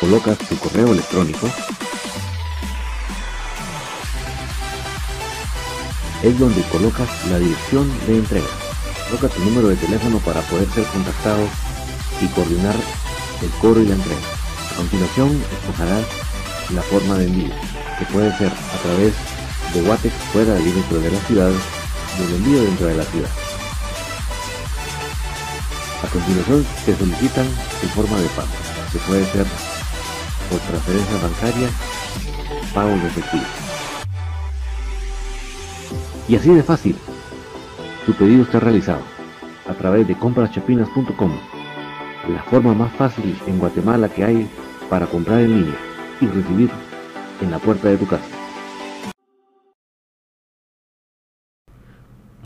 colocas tu correo electrónico, es donde colocas la dirección de entrega. Coloca tu número de teléfono para poder ser contactado y coordinar el cobro y la entrega. A continuación, escogerás la forma de envío, que puede ser a través de Watex fuera del límite de la ciudad y el envío dentro de la ciudad. A continuación, te solicitan tu forma de pago, que puede ser por transferencia bancaria, pago de efectivo. Y así de fácil, tu pedido está realizado a través de compraschapinas.com, la forma más fácil en Guatemala que hay para comprar en línea y recibir en la puerta de tu casa.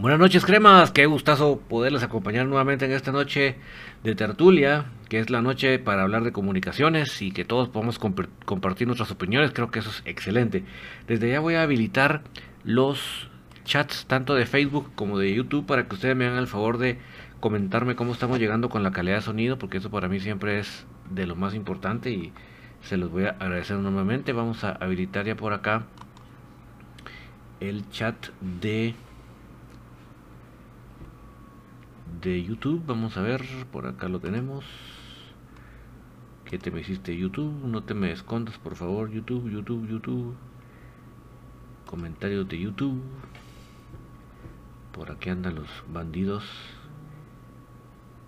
Buenas noches, cremas. Qué gustazo poderles acompañar nuevamente en esta noche de tertulia, que es la noche para hablar de comunicaciones y que todos podamos compartir nuestras opiniones. Creo que eso es excelente. Desde ya voy a habilitar los chats tanto de Facebook como de YouTube para que ustedes me hagan el favor de comentarme cómo estamos llegando con la calidad de sonido, porque eso para mí siempre es de lo más importante y se los voy a agradecer nuevamente. Vamos a habilitar ya por acá el chat de de YouTube. Vamos a ver, por acá lo tenemos. ¿Qué te me hiciste YouTube? No te me escondas, por favor, YouTube, YouTube, YouTube. Comentarios de YouTube. Por aquí andan los bandidos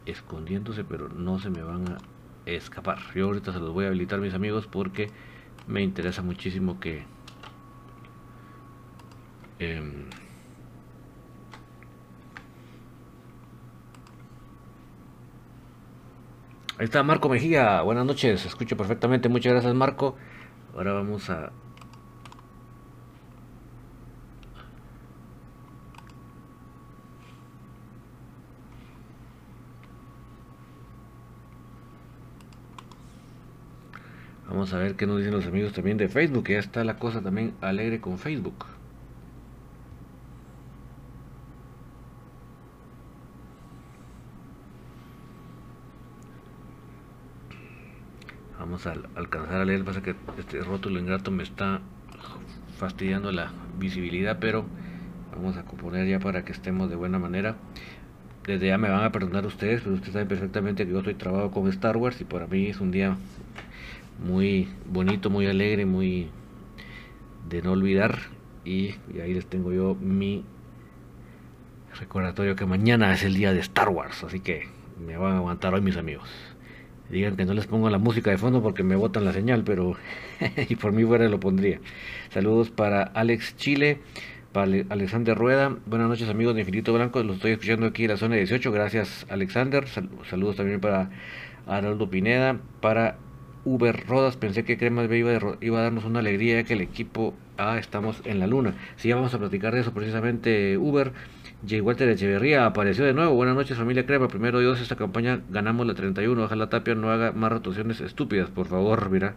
escondiéndose, pero no se me van a escapar. Yo ahorita se los voy a habilitar, mis amigos, porque me interesa muchísimo que... Eh, Ahí está Marco Mejía, buenas noches, escucho perfectamente, muchas gracias Marco. Ahora vamos a... Vamos a ver qué nos dicen los amigos también de Facebook, ya está la cosa también alegre con Facebook. Vamos a alcanzar a leer, pasa que este rótulo ingrato me está fastidiando la visibilidad, pero vamos a componer ya para que estemos de buena manera. Desde ya me van a perdonar ustedes, pero ustedes saben perfectamente que yo estoy trabajando con Star Wars y para mí es un día muy bonito, muy alegre, muy de no olvidar. Y, y ahí les tengo yo mi recordatorio que mañana es el día de Star Wars, así que me van a aguantar hoy mis amigos. Digan que no les pongo la música de fondo porque me botan la señal, pero y por mí fuera lo pondría. Saludos para Alex Chile, para Alexander Rueda. Buenas noches amigos de Infinito Blanco, los estoy escuchando aquí en la zona 18. Gracias Alexander. saludos también para Arnoldo Pineda, para Uber Rodas. Pensé que Cremas B iba, iba, a darnos una alegría ya que el equipo A estamos en la luna. Sí, vamos a platicar de eso precisamente Uber. J. Walter Echeverría apareció de nuevo. Buenas noches, familia Crema. Primero Dios, esta campaña ganamos la 31. Ojalá Tapia no haga más rotaciones estúpidas, por favor, mira.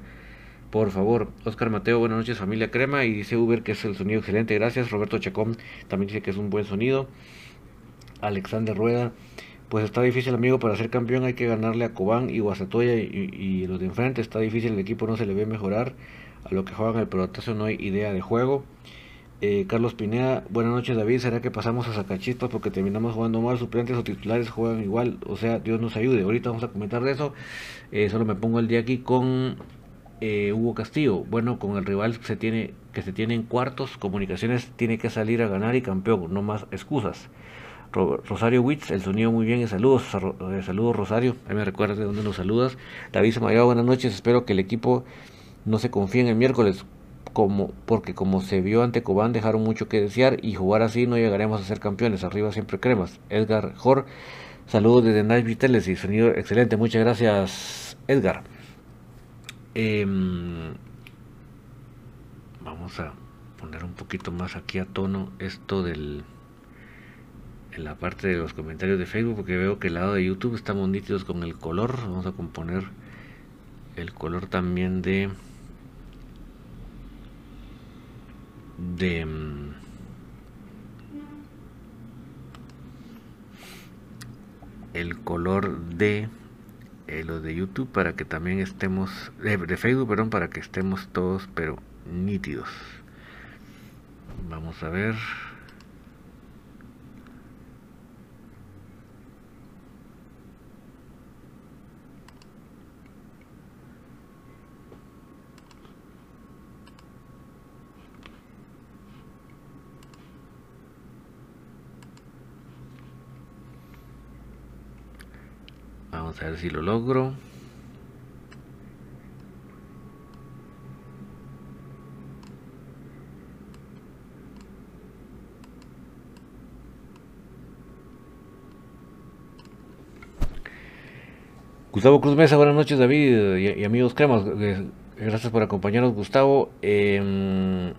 Por favor, Oscar Mateo, buenas noches, familia Crema. Y dice Uber que es el sonido excelente. Gracias. Roberto Chacón también dice que es un buen sonido. Alexander Rueda, pues está difícil, amigo, para ser campeón hay que ganarle a Cobán y Guasatoya y, y, los de enfrente. Está difícil, el equipo no se le ve mejorar. A lo que juegan el pelotazo no hay idea de juego. Eh, Carlos Pineda, buenas noches David, ¿será que pasamos a sacachispas porque terminamos jugando mal? Suplentes o titulares juegan igual, o sea, Dios nos ayude. Ahorita vamos a comentar de eso. Eh, solo me pongo el día aquí con eh, Hugo Castillo, bueno, con el rival se tiene que se tiene en cuartos, Comunicaciones tiene que salir a ganar y campeón, no más excusas. Rosario Witz, el sonido muy bien y saludos, eh, saludos Rosario, ahí me recuerdas de dónde nos saludas. David Samayoa, buenas noches, espero que el equipo no se confíe en el miércoles, como, porque como se vio ante Cobán dejaron mucho que desear y jugar así no llegaremos a ser campeones, arriba siempre cremas. Edgar Jor, saludos desde Viteles y sonido excelente, muchas gracias Edgar. Em, vamos a poner un poquito más aquí a tono esto del en la parte de los comentarios de Facebook porque veo que el lado de YouTube estamos nítidos con el color vamos a componer el color también de de mm, el color de eh, lo de YouTube para que también estemos de Facebook perdón para que estemos todos pero nítidos. Vamos a ver Vamos a ver si lo logro. Gustavo Cruz Mesa, buenas noches David y, amigos cremas. Gracias por acompañarnos Gustavo. Eh,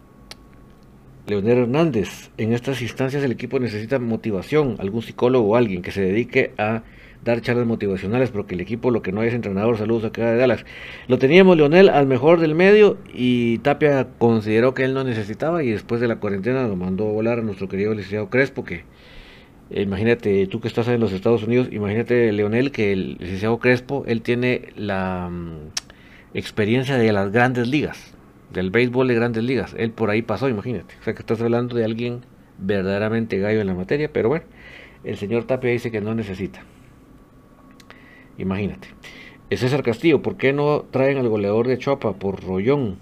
Leonel Hernández, en estas instancias el equipo necesita motivación, algún psicólogo o alguien que se dedique a dar charlas motivacionales, porque el equipo lo que no es entrenador, saludos acá de Dallas. Lo teníamos Leonel al mejor del medio y Tapia consideró que él no necesitaba y después de la cuarentena lo mandó a volar a nuestro querido licenciado Crespo, que eh, imagínate, tú que estás en los Estados Unidos, imagínate Leonel que el licenciado Crespo, él tiene la mm, experiencia de las grandes ligas, del béisbol de grandes ligas, él por ahí pasó, imagínate, o sea que estás hablando de alguien verdaderamente gallo en la materia, pero bueno, el señor Tapia dice que no necesita. Imagínate. César Castillo, ¿por qué no traen al goleador de Chopa por Rollón?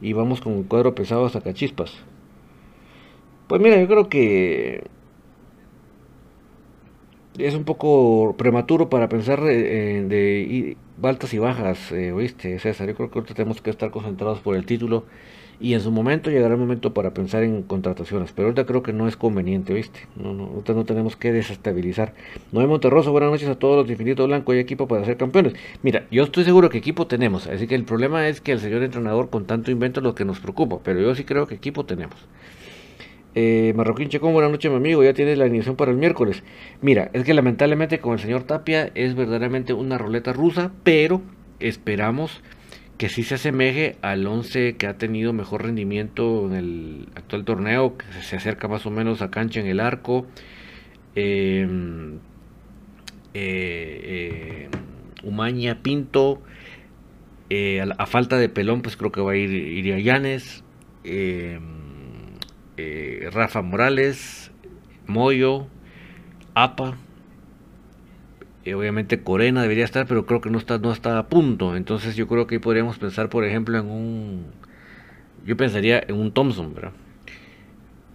Y vamos con un cuadro pesado hasta Cachispas. Pues mira, yo creo que es un poco prematuro para pensar eh, de, altas y bajas, eh, ¿oíste, César? Yo creo que ahorita tenemos que estar concentrados por el título y en su momento llegará el momento para pensar en contrataciones, pero ahorita creo que no es conveniente, ¿viste? No, no, ahorita no tenemos que desestabilizar. Noé Monterroso, buenas noches a todos los de Infinito Blanco y equipo para ser campeones. Mira, yo estoy seguro que equipo tenemos, así que el problema es que el señor entrenador con tanto invento es lo que nos preocupa, pero yo sí creo que equipo tenemos. Eh, Marroquín Checón, buenas noches mi amigo, ya tienes la iniciación para el miércoles. Mira, es que lamentablemente con el señor Tapia es verdaderamente una ruleta rusa, pero esperamos que sí se asemeje al 11 que ha tenido mejor rendimiento en el actual torneo, que se acerca más o menos a cancha en el arco. Em, eh, eh, Umaña Pinto, eh, a, falta de pelón, pues creo que va a ir Iria Llanes, em, Rafa Morales, Moyo, Apa, obviamente Corena debería estar, pero creo que no está, no está a punto. Entonces yo creo que podríamos pensar, por ejemplo, en un... Yo pensaría en un Thompson, ¿verdad?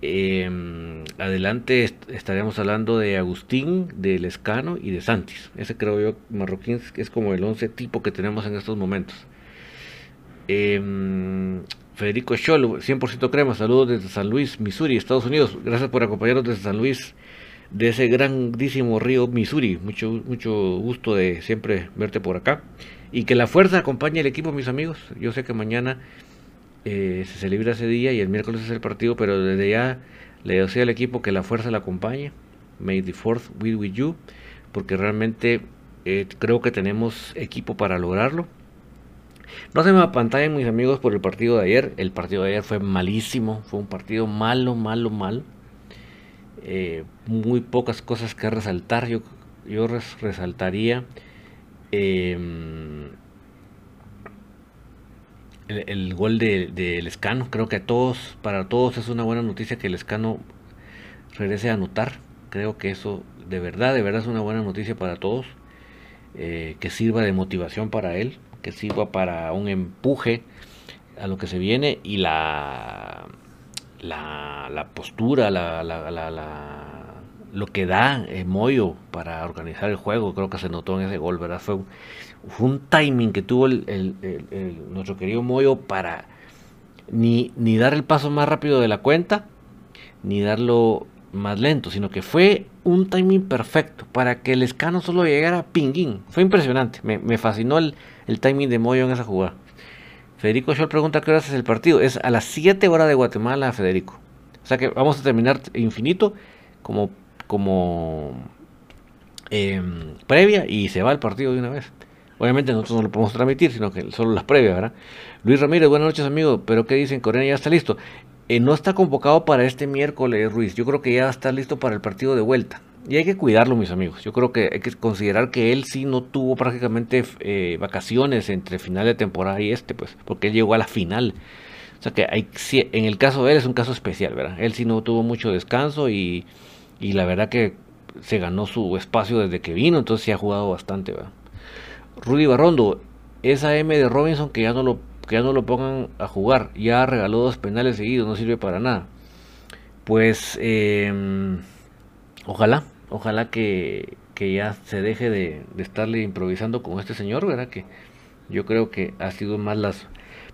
Em, adelante estaríamos hablando de Agustín, de Lescano y de Santis. Ese creo yo, Marroquín, es como el 11 tipo que tenemos en estos momentos. Em, Federico Scholl, 100% crema, saludos desde San Luis, Missouri, Estados Unidos. Gracias por acompañarnos desde San Luis, de ese grandísimo río Missouri. Mucho, mucho gusto de siempre verte por acá. Y que la fuerza acompañe al equipo, mis amigos. Yo sé que mañana eh, se celebra ese día y el miércoles es el partido, pero desde ya le deseo al equipo que la fuerza la acompañe. May the fourth be with you. Porque realmente eh, creo que tenemos equipo para lograrlo. No se me apantallen mis amigos por el partido de ayer. El partido de ayer fue malísimo. Fue un partido malo, malo, malo. Eh, muy pocas cosas que resaltar. Yo, yo resaltaría em, el, gol del de, Escano. Creo que a todos, para todos es una buena noticia que el Escano regrese a anotar. Creo que eso de verdad, de verdad es una buena noticia para todos. Eh, que sirva de motivación para él. que sirva para un empuje a lo que se viene y la, la, postura, la, la, lo que da eh, Moyo para organizar el juego, creo que se notó en ese gol, ¿verdad? Fue un, timing que tuvo el, nuestro querido Moyo para ni, dar el paso más rápido de la cuenta, ni darlo más lento, sino que fue un timing perfecto para que el escano solo llegara a pinguín. Fue impresionante, me, me fascinó el, el, timing de Moyo en esa jugada. Federico Scholl pregunta qué hora es el partido. Es a las 7 horas de Guatemala, Federico. O sea que vamos a terminar infinito como, como em, previa y se va el partido de una vez. Obviamente nosotros no lo podemos transmitir, sino que solo las previas, ¿verdad? Luis Ramírez, buenas noches, amigo. ¿Pero qué dicen? Corena ya está listo. Eh, no está convocado para este miércoles, Ruiz. Yo creo que ya está listo para el partido de vuelta. Y hay que cuidarlo, mis amigos. Yo creo que hay que considerar que él sí no tuvo prácticamente eh, vacaciones entre final de temporada y este, pues, porque él llegó a la final. O sea que hay, en el caso de él es un caso especial, ¿verdad? Él sí no tuvo mucho descanso y, y la verdad que se ganó su espacio desde que vino, entonces sí ha jugado bastante, ¿verdad? Rudy Barrondo, esa M de Robinson que ya no lo, que ya no lo pongan a jugar, ya regaló dos penales seguidos, no sirve para nada. Pues em, ojalá, ojalá que, que, ya se deje de, de, estarle improvisando con este señor, ¿verdad? Que yo creo que ha sido más las,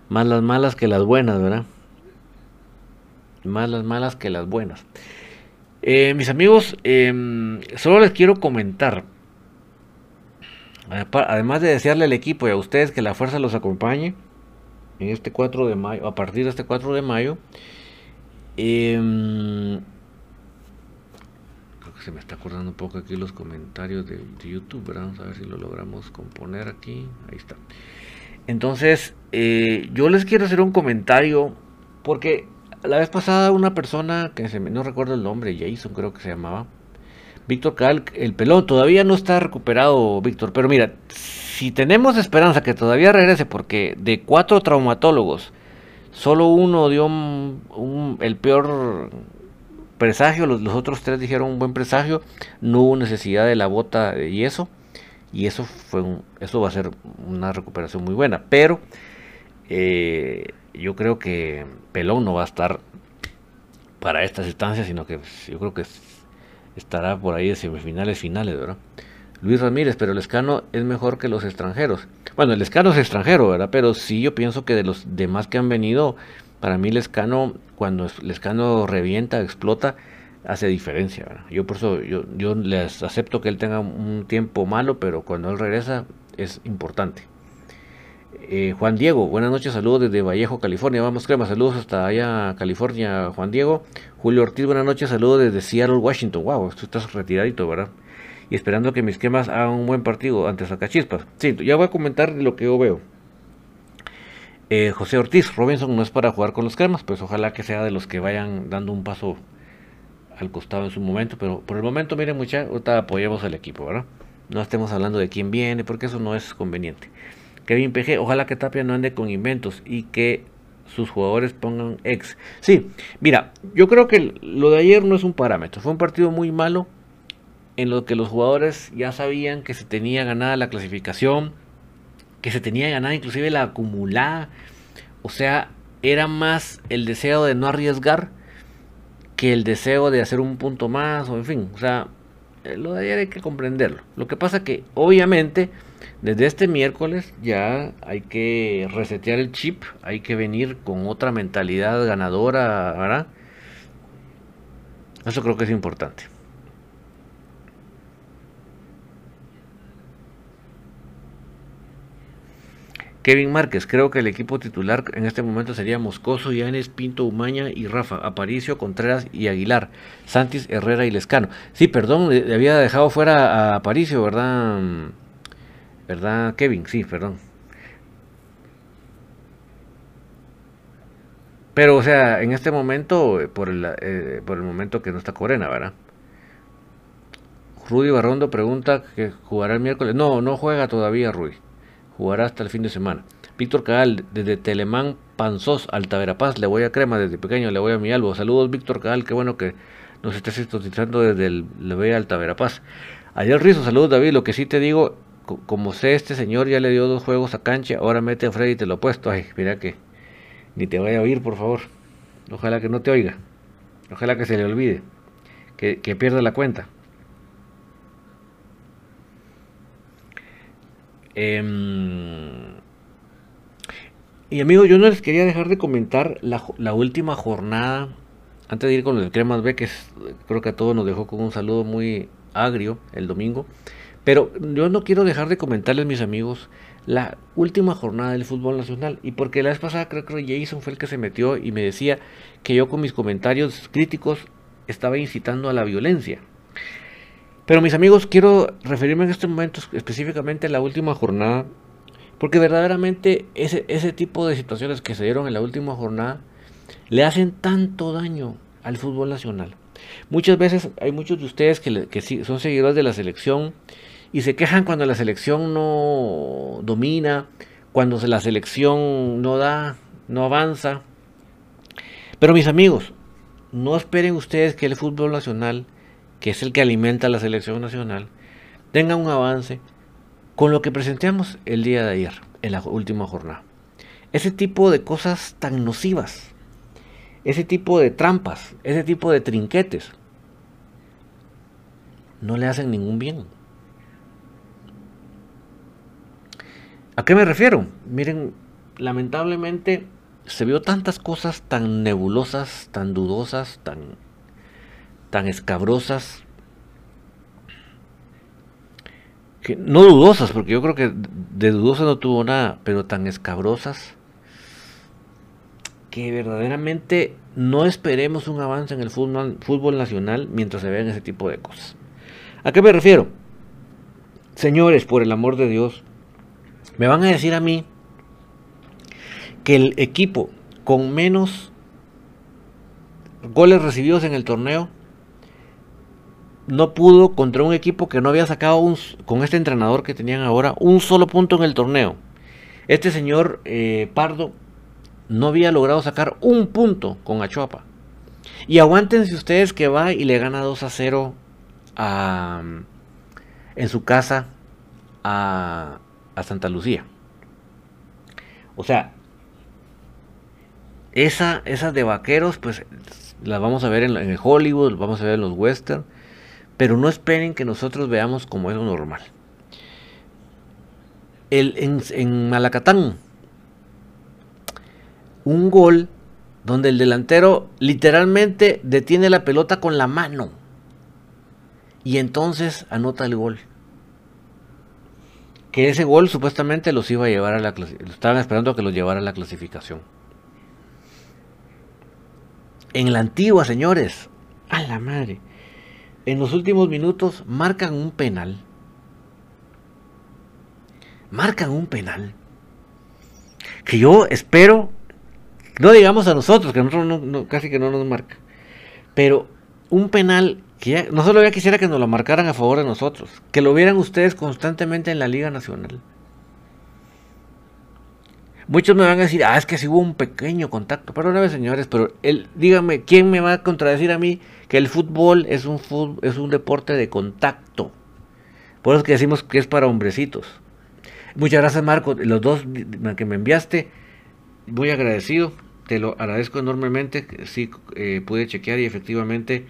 más las malas que las buenas, ¿verdad? Más las malas que las buenas. Eh, mis amigos, eh, solo les quiero comentar Además de desearle al equipo y a ustedes que la fuerza los acompañe en este 4 de mayo, a partir de este 4 de mayo, eh, se me está acordando un poco aquí los comentarios de, YouTube, vamos a ver si lo logramos componer aquí, ahí está. Entonces, eh, yo les quiero hacer un comentario, porque la vez pasada una persona, que se me, no recuerdo el nombre, Jason creo que se llamaba, Víctor Cal, el pelón, todavía no está recuperado, Víctor. Pero mira, si tenemos esperanza que todavía regrese, porque de cuatro traumatólogos, solo uno dio el peor presagio, los, otros tres dijeron un buen presagio, no hubo necesidad de la bota de yeso, y eso, fue eso va a ser una recuperación muy buena. Pero eh, yo creo que Pelón no va a estar para estas instancias, sino que yo creo que estará por ahí de semifinales finales, ¿verdad? Luis Ramírez, pero el escano es mejor que los extranjeros. Bueno, el escano es extranjero, ¿verdad? Pero sí yo pienso que de los demás que han venido, para mí el escano, cuando el escano revienta, explota, hace diferencia. Yo por eso, yo, yo les acepto que él tenga un tiempo malo, pero cuando él regresa es importante. Eh, Juan Diego, buenas noches, saludos desde Vallejo, California. Vamos, crema, saludos hasta allá, California, Juan Diego. Julio Ortiz, buenas noches, saludos desde Seattle, Washington. Wow, tú estás retiradito, ¿verdad? Y esperando que mis quemas hagan un buen partido ante Sacachispas. Sí, ya voy a comentar lo que yo veo. Eh, José Ortiz, Robinson no es para jugar con los cremas, pues ojalá que sea de los que vayan dando un paso al costado en su momento, pero por el momento, miren muchachos, ahorita apoyamos al equipo, ¿verdad? No estemos hablando de quién viene, porque eso no es conveniente. Kevin PG, ojalá que Tapia no ande con inventos y que sus jugadores pongan ex. Sí, mira, yo creo que lo de ayer no es un parámetro. Fue un partido muy malo en lo que los jugadores ya sabían que se tenía ganada la clasificación, que se tenía ganada inclusive la acumulada. O sea, era más el deseo de no arriesgar que el deseo de hacer un punto más, o en fin, o sea, eh, lo de ayer hay que comprenderlo. Lo que pasa que obviamente desde este miércoles ya hay que resetear el chip, hay que venir con otra mentalidad ganadora, ¿verdad? Eso creo que es importante. Kevin Márquez, creo que el equipo titular en este momento sería Moscoso, Yanes, Pinto, Umaña y Rafa, Aparicio, Contreras y Aguilar, Santis, Herrera y Lescano. Sí, perdón, le había dejado fuera a Aparicio, ¿verdad? ¿Verdad, Kevin? Sí, perdón. Pero, o sea, en este momento, eh, por el, eh, por el momento que no está Corena, ¿verdad? Rudy Barrondo pregunta que jugará el miércoles. No, no juega todavía Rudy. Jugará hasta el fin de semana. Víctor Caal, desde Telemán Panzós, Altaverapaz, le voy a crema desde pequeño, le voy a mi albo. Saludos, Víctor Caal, qué bueno que nos estés sintonizando desde el Le voy a Altaverapaz. Ayer Rizo, saludos David, lo que sí te digo como sé, este señor ya le dio dos juegos a cancha, ahora mete a Freddy y te lo puesto. Ay, mira que ni te vaya a oír, por favor. Ojalá que no te oiga. Ojalá que se le olvide. Que, que pierda la cuenta. Em, y amigos, yo no les quería dejar de comentar la, última jornada, antes de ir con el Cremas B, que creo que a todos nos dejó con un saludo muy agrio el domingo. Pero yo no quiero dejar de comentarles, mis amigos, la última jornada del fútbol nacional. Y porque la vez pasada creo que Jason fue el que se metió y me decía que yo con mis comentarios críticos estaba incitando a la violencia. Pero mis amigos, quiero referirme en este momento específicamente a la última jornada, porque verdaderamente ese, ese tipo de situaciones que se dieron en la última jornada le hacen tanto daño al fútbol nacional. Muchas veces hay muchos de ustedes que, que son seguidores de la selección y se quejan cuando la selección no domina, cuando la selección no da, no avanza. Pero mis amigos, no esperen ustedes que el fútbol nacional que es el que alimenta la selección nacional, tenga un avance con lo que presentamos el día de ayer, en la última jornada. Ese tipo de cosas tan nocivas, ese tipo de trampas, ese tipo de trinquetes, no le hacen ningún bien. ¿A qué me refiero? Miren, lamentablemente se vio tantas cosas tan nebulosas, tan dudosas, tan tan escabrosas, que, no dudosas, porque yo creo que de dudosas no tuvo nada, pero tan escabrosas, que verdaderamente no esperemos un avance en el fútbol, fútbol nacional mientras se vean ese tipo de cosas. ¿A qué me refiero? Señores, por el amor de Dios, me van a decir a mí que el equipo con menos goles recibidos en el torneo no pudo contra un equipo que no había sacado un, con este entrenador que tenían ahora un solo punto en el torneo. Este señor eh, Pardo no había logrado sacar un punto con Achuapa. Y aguántense ustedes que va y le gana 2 a 0 a, en su casa a, Santa Lucía. O sea, esa, esas de vaqueros, pues las vamos a ver en, Hollywood, vamos a ver en los western pero no esperen que nosotros veamos como es lo normal. El, en, Malacatán, un gol donde el delantero literalmente detiene la pelota con la mano y entonces anota el gol. Que ese gol supuestamente los iba a llevar a la. Estaban esperando a que los llevara a la clasificación. En la antigua, señores. A la madre en los últimos minutos marcan un penal. Marcan un penal. Que yo espero, no digamos a nosotros, que nosotros no, casi que no nos marca, pero un penal que no solo ya quisiera que nos lo marcaran a favor de nosotros, que lo vieran ustedes constantemente en la Liga Nacional. Muchos me van a decir, ah, es que sí hubo un pequeño contacto. Perdóname, señores, pero él, dígame, ¿quién me va a contradecir a mí que el fútbol es un, es un deporte de contacto? Por eso es que decimos que es para hombrecitos. Muchas gracias, Marco. Los dos que me enviaste, muy agradecido. Te lo agradezco enormemente. Sí, eh, pude chequear y efectivamente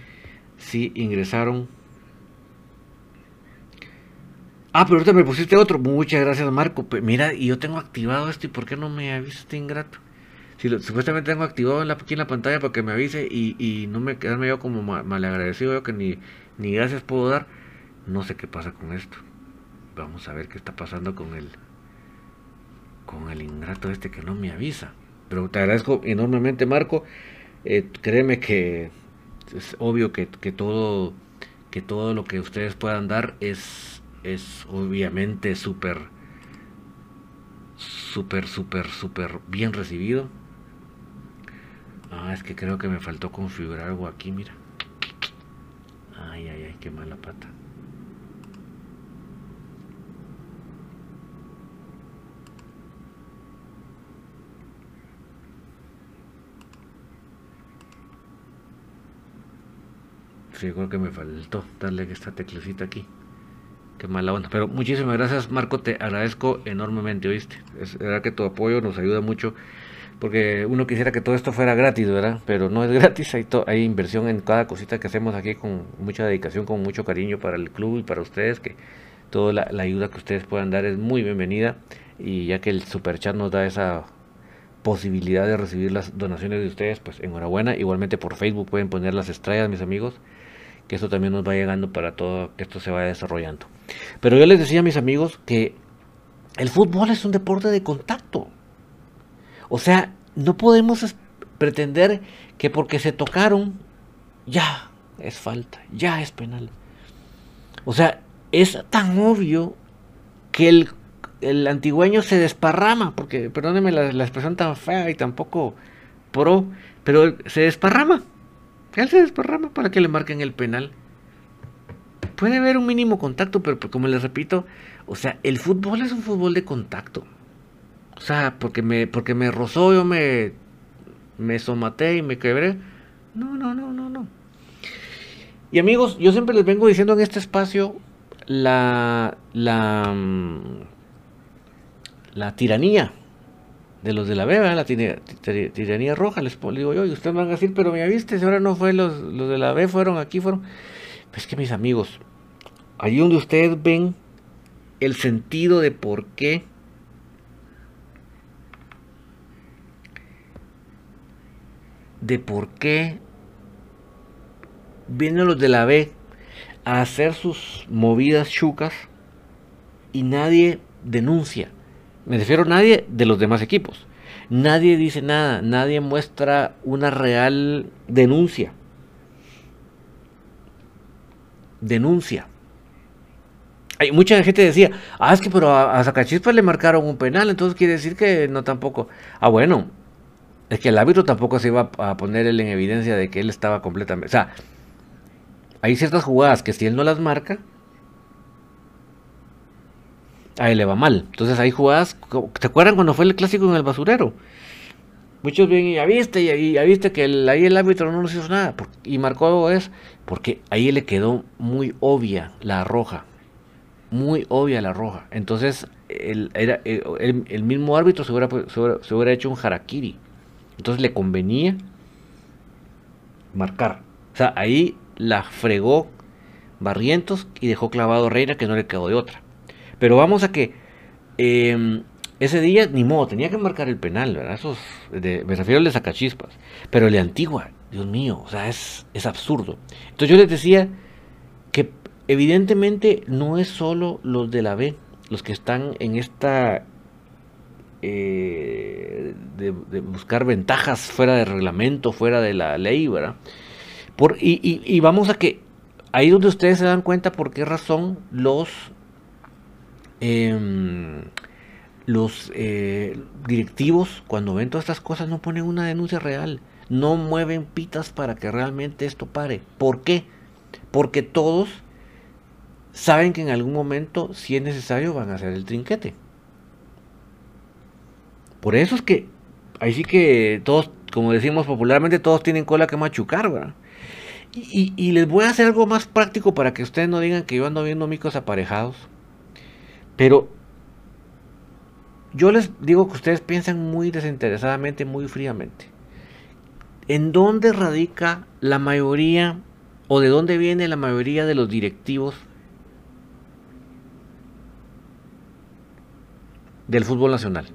sí ingresaron Ah, pero ahorita me pusiste otro. Muchas gracias, Marco. Mira, y yo tengo activado esto. ¿Y por qué no me avisa este ingrato? Si lo, supuestamente tengo activado aquí en la pantalla para que me avise y, no me quedarme yo como mal, agradecido, yo que ni, gracias puedo dar. No sé qué pasa con esto. Vamos a ver qué está pasando con el con el ingrato este que no me avisa. Pero te agradezco enormemente, Marco. Eh, créeme que es obvio que todo que todo lo que ustedes puedan dar es es obviamente súper, súper, súper, súper bien recibido. Ah, es que creo que me faltó configurar algo aquí, mira. Ay, ay, ay, qué mala pata. Sí, creo que me faltó darle esta teclecita aquí. Qué mala onda. Pero muchísimas gracias, Marco, te agradezco enormemente, ¿oíste? Es verdad que tu apoyo nos ayuda mucho, porque uno quisiera que todo esto fuera gratis, ¿verdad? Pero no es gratis, hay, inversión en cada cosita que hacemos aquí con mucha dedicación, con mucho cariño para el club y para ustedes, que toda la, la ayuda que ustedes puedan dar es muy bienvenida, y ya que el Superchat nos da esa posibilidad de recibir las donaciones de ustedes, pues enhorabuena. Igualmente por Facebook pueden poner las estrellas, mis amigos, que eso también nos va llegando para todo, que esto se vaya desarrollando. Pero yo les decía a mis amigos que el fútbol es un deporte de contacto. O sea, no podemos pretender que porque se tocaron, ya es falta, ya es penal. O sea, es tan obvio que el el antigüeño se desparrama, porque perdónenme la, expresión tan fea y tampoco pro, pero se desparrama. Él se desparrama para que le marquen el penal. Puede haber un mínimo contacto, pero como les repito, o sea, el fútbol es un fútbol de contacto. O sea, porque me, porque me rozó, yo me, me somaté y me quebré. No, no, no, no, no. Y amigos, yo siempre les vengo diciendo en este espacio la, la, mm, la tiranía de los de la beba, la tiranía roja, les digo yo, y ustedes van a decir, pero me viste, ahora no fue los, los de la B, fueron aquí, fueron. Pues que mis amigos, allí donde ustedes ven el sentido de por qué de por qué vienen los de la B a hacer sus movidas chucas y nadie denuncia. Me refiero a nadie de los demás equipos. Nadie dice nada, nadie muestra una real denuncia. Denuncia. Hay mucha gente decía, ah, es que pero a, a le marcaron un penal, entonces quiere decir que no tampoco. Ah, bueno, es que el árbitro tampoco se iba a poner él en evidencia de que él estaba completamente. O sea, hay ciertas jugadas que si él no las marca, a él le va mal. Entonces hay jugadas, ¿te acuerdan cuando fue el clásico en el basurero? Muchos bien, ya viste, y ya viste que ahí el árbitro no nos hizo nada. y marcó es porque ahí le quedó muy obvia la roja. Muy obvia la roja. Entonces el, era, el, mismo árbitro se hubiera, se hubiera, hecho un harakiri. Entonces le convenía marcar. O sea, ahí la fregó Barrientos y dejó clavado Reina que no le quedó de otra. Pero vamos a que em, ese día, ni modo, tenía que marcar el penal, ¿verdad? Esos, me refiero al de Sacachispas. Pero el de Antigua, Dios mío, o sea, es, es absurdo. Entonces yo les decía que evidentemente no es solo los de la B los que están en esta eh, de, buscar ventajas fuera del reglamento, fuera de la ley, ¿verdad? Por, y, y, vamos a que ahí donde ustedes se dan cuenta por qué razón los Em, los eh, directivos, cuando ven todas estas cosas, no ponen una denuncia real, no mueven pitas para que realmente esto pare. ¿Por qué? Porque todos saben que en algún momento, si es necesario, van a hacer el trinquete. Por eso es que, ahí sí que todos, como decimos popularmente, todos tienen cola que machucar, ¿verdad? Y, y les voy a hacer algo más práctico para que ustedes no digan que yo ando viendo micos aparejados. Pero yo les digo que ustedes piensan muy desinteresadamente, muy fríamente. ¿En dónde radica la mayoría o de dónde viene la mayoría de los directivos del fútbol nacional?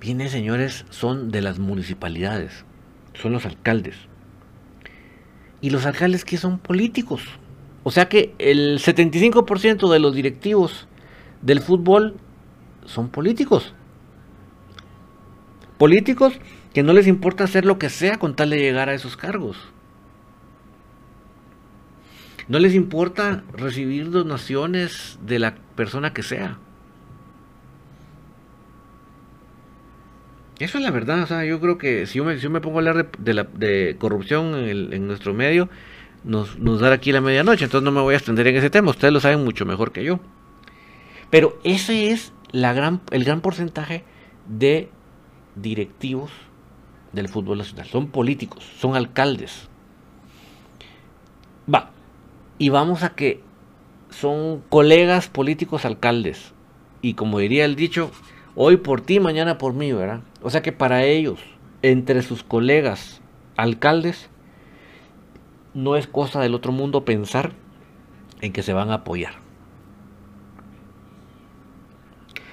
Vienen, señores, son de las municipalidades, son los alcaldes y los alcaldes que son políticos. O sea que el 75% de los directivos del fútbol son políticos. Políticos que no les importa hacer lo que sea con tal de llegar a esos cargos. No les importa recibir donaciones de la persona que sea. Eso es la verdad, o sea, yo creo que si yo me, si me pongo a hablar de, la, de corrupción en, nuestro medio, nos, nos dará aquí la medianoche, entonces no me voy a extender en ese tema, ustedes lo saben mucho mejor que yo. Pero ese es la gran, el gran porcentaje de directivos del fútbol nacional, son políticos, son alcaldes, Va. Y vamos a que son colegas políticos alcaldes. Y como diría el dicho, hoy por ti, mañana por mí, ¿verdad? O sea que para ellos, entre sus colegas alcaldes, no es cosa del otro mundo pensar en que se van a apoyar.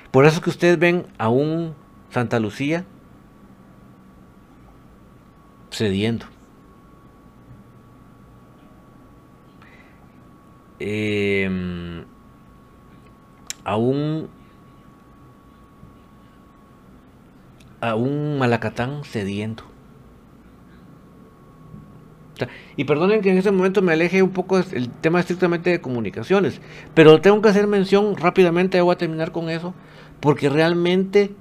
Por eso es que ustedes ven a un Santa Lucía cediendo. Em, a un a un Malacatán cediendo. Y perdonen que en ese momento me aleje un poco el tema estrictamente de comunicaciones, pero tengo que hacer mención rápidamente, voy a terminar con eso, porque realmente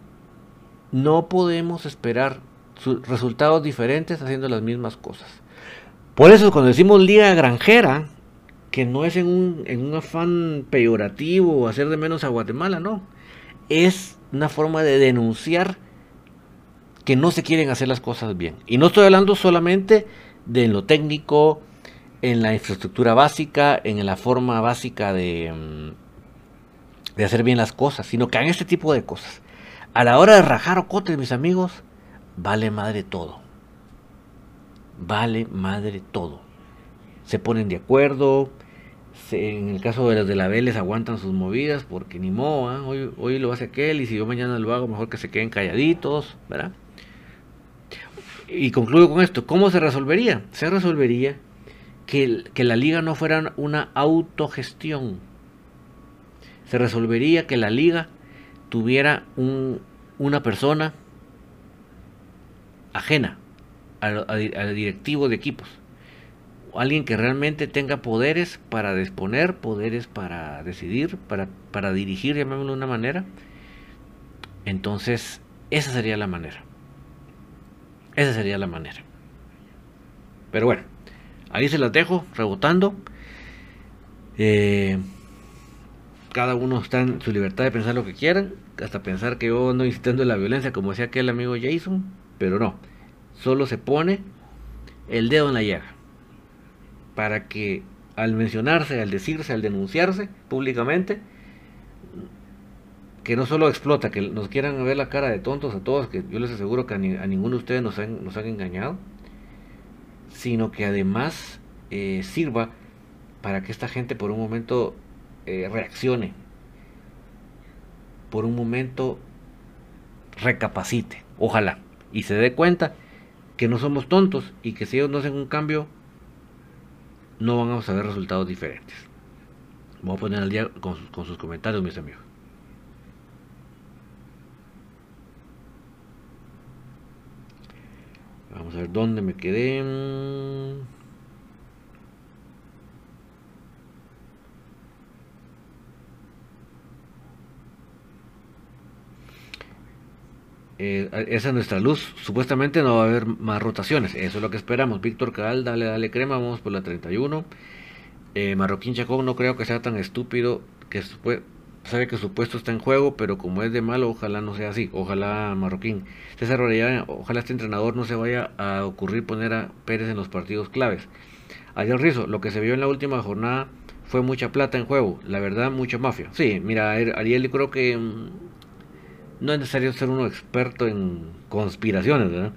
no podemos esperar resultados diferentes haciendo las mismas cosas. Por eso cuando decimos liga granjera, que no es en un, en un afán peyorativo o hacer de menos a Guatemala, no. Es una forma de denunciar que no se quieren hacer las cosas bien. Y no estoy hablando solamente de lo técnico, en la infraestructura básica, en la forma básica de, mm, de hacer bien las cosas, sino que en este tipo de cosas. A la hora de rajar ocotes, mis amigos, vale madre todo. Vale madre todo. Se ponen de acuerdo. en el caso de los de la Vélez aguantan sus movidas porque ni modo, ¿ah? hoy, hoy lo hace aquel y si yo mañana lo hago mejor que se queden calladitos, ¿verdad? Y concluyo con esto, ¿cómo se resolvería? Se resolvería que, la liga no fuera una autogestión. Se resolvería que la liga tuviera un, una persona ajena al, directivo de equipos. Alguien que realmente tenga poderes para disponer, poderes para decidir, para, para dirigir, llamémoslo de una manera. Entonces, esa sería la manera. Esa sería la manera. Pero bueno, ahí se las dejo rebotando. Eh, cada uno está en su libertad de pensar lo que quieran, hasta pensar que yo no incitando la violencia, como decía aquel amigo Jason, pero no, solo se pone el dedo en la llaga, para que al mencionarse, al decirse, al denunciarse públicamente, que no solo explota, que nos quieran ver la cara de tontos a todos, que yo les aseguro que a, ninguno de ustedes nos han, engañado, sino que además eh, sirva para que esta gente por un momento eh, reaccione, por un momento recapacite, ojalá, y se dé cuenta que no somos tontos y que si ellos no hacen un cambio, no van a saber resultados diferentes. Voy a poner al día con, con sus comentarios, mis amigos. Vamos a ver dónde me quedé. Eh, esa es nuestra luz. Supuestamente no va a haber más rotaciones. Eso es lo que esperamos. Víctor Cabal, dale, dale crema. Vamos por la 31. Eh, Marroquín Chacón no creo que sea tan estúpido que sabe que su puesto está en juego, pero como es de malo, ojalá no sea así. Ojalá Marroquín. César Orellana, ojalá este entrenador no se vaya a ocurrir poner a Pérez en los partidos claves. Ayer Rizo, lo que se vio en la última jornada fue mucha plata en juego. La verdad, mucha mafia. Sí, mira, Ariel, creo que mm, no es necesario ser uno experto en conspiraciones, ¿verdad?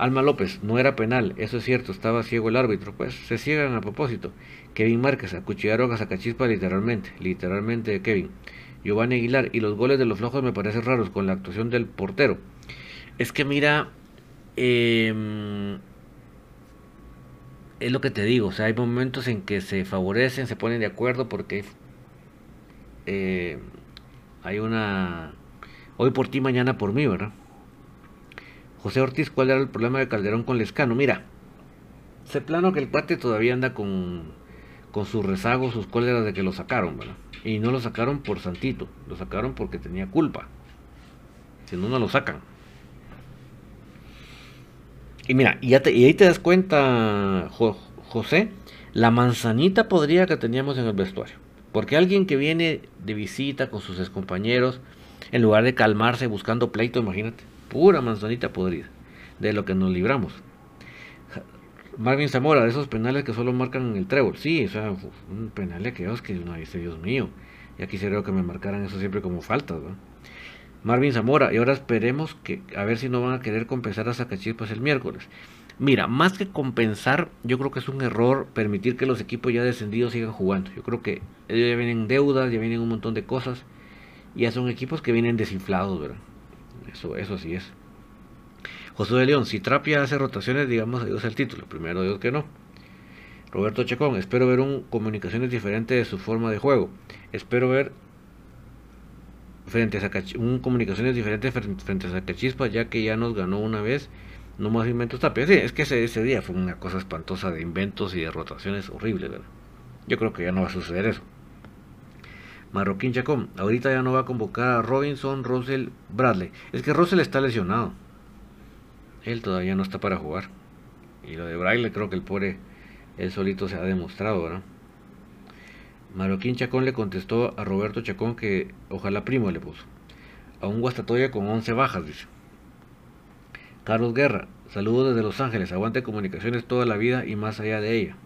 Alma López, no era penal, eso es cierto, estaba ciego el árbitro, pues se ciegan a propósito. Kevin Márquez, acuchillaron a Sacachispa literalmente, literalmente Kevin. Giovanni Aguilar, y los goles de los flojos me parecen raros con la actuación del portero. Es que mira, em, es lo que te digo, o sea, hay momentos en que se favorecen, se ponen de acuerdo porque eh, hay una Hoy por ti, mañana por mí, ¿verdad? José Ortiz, ¿cuál era el problema de Calderón con Lescano? Mira, se plano que el cuate todavía anda con, con sus rezagos, sus cóleras de que lo sacaron, ¿verdad? Y no lo sacaron por santito, lo sacaron porque tenía culpa. Si no, no lo sacan. Y mira, y, y ahí te das cuenta, José, la manzanita podría que teníamos en el vestuario. Porque alguien que viene de visita con sus compañeros en lugar de calmarse buscando pleito, imagínate, pura manzanita podrida, de lo que nos libramos. Marvin Zamora, de esos penales que solo marcan el trébol. Sí, o sea, un penal de aquellos que uno dice, Dios mío, ya quisiera que me marcaran eso siempre como falta, Marvin Zamora, y ahora esperemos que a ver si no van a querer compensar a Zacachispas el miércoles. Mira, más que compensar, yo creo que es un error permitir que los equipos ya descendidos sigan jugando. Yo creo que ellos ya vienen deudas, ya vienen un montón de cosas, y ya son equipos que vienen desinflados, ¿verdad? Eso, eso sí es. José de León, si Trapia hace rotaciones, digamos adiós al título. Primero Dios que no. Roberto Chacón, espero ver un comunicaciones diferentes de su forma de juego. Espero ver frente a un comunicaciones diferentes frente a Zacachispa, ya que ya nos ganó una vez. No más inventos Tapia. Sí, es que ese, ese día fue una cosa espantosa de inventos y de rotaciones horribles, ¿verdad? Yo creo que ya no va a suceder eso. Marroquín Chacón, ahorita ya no va a convocar a Robinson, Russell, Bradley. Es que Russell está lesionado él todavía no está para jugar. Y lo de Braille creo que el pobre, él solito se ha demostrado, ¿verdad? Maroquín Chacón le contestó a Roberto Chacón que ojalá primo le puso. A un Guastatoya con 11 bajas, dice. Carlos Guerra, saludos desde Los Ángeles, aguante comunicaciones toda la vida y más allá de ella.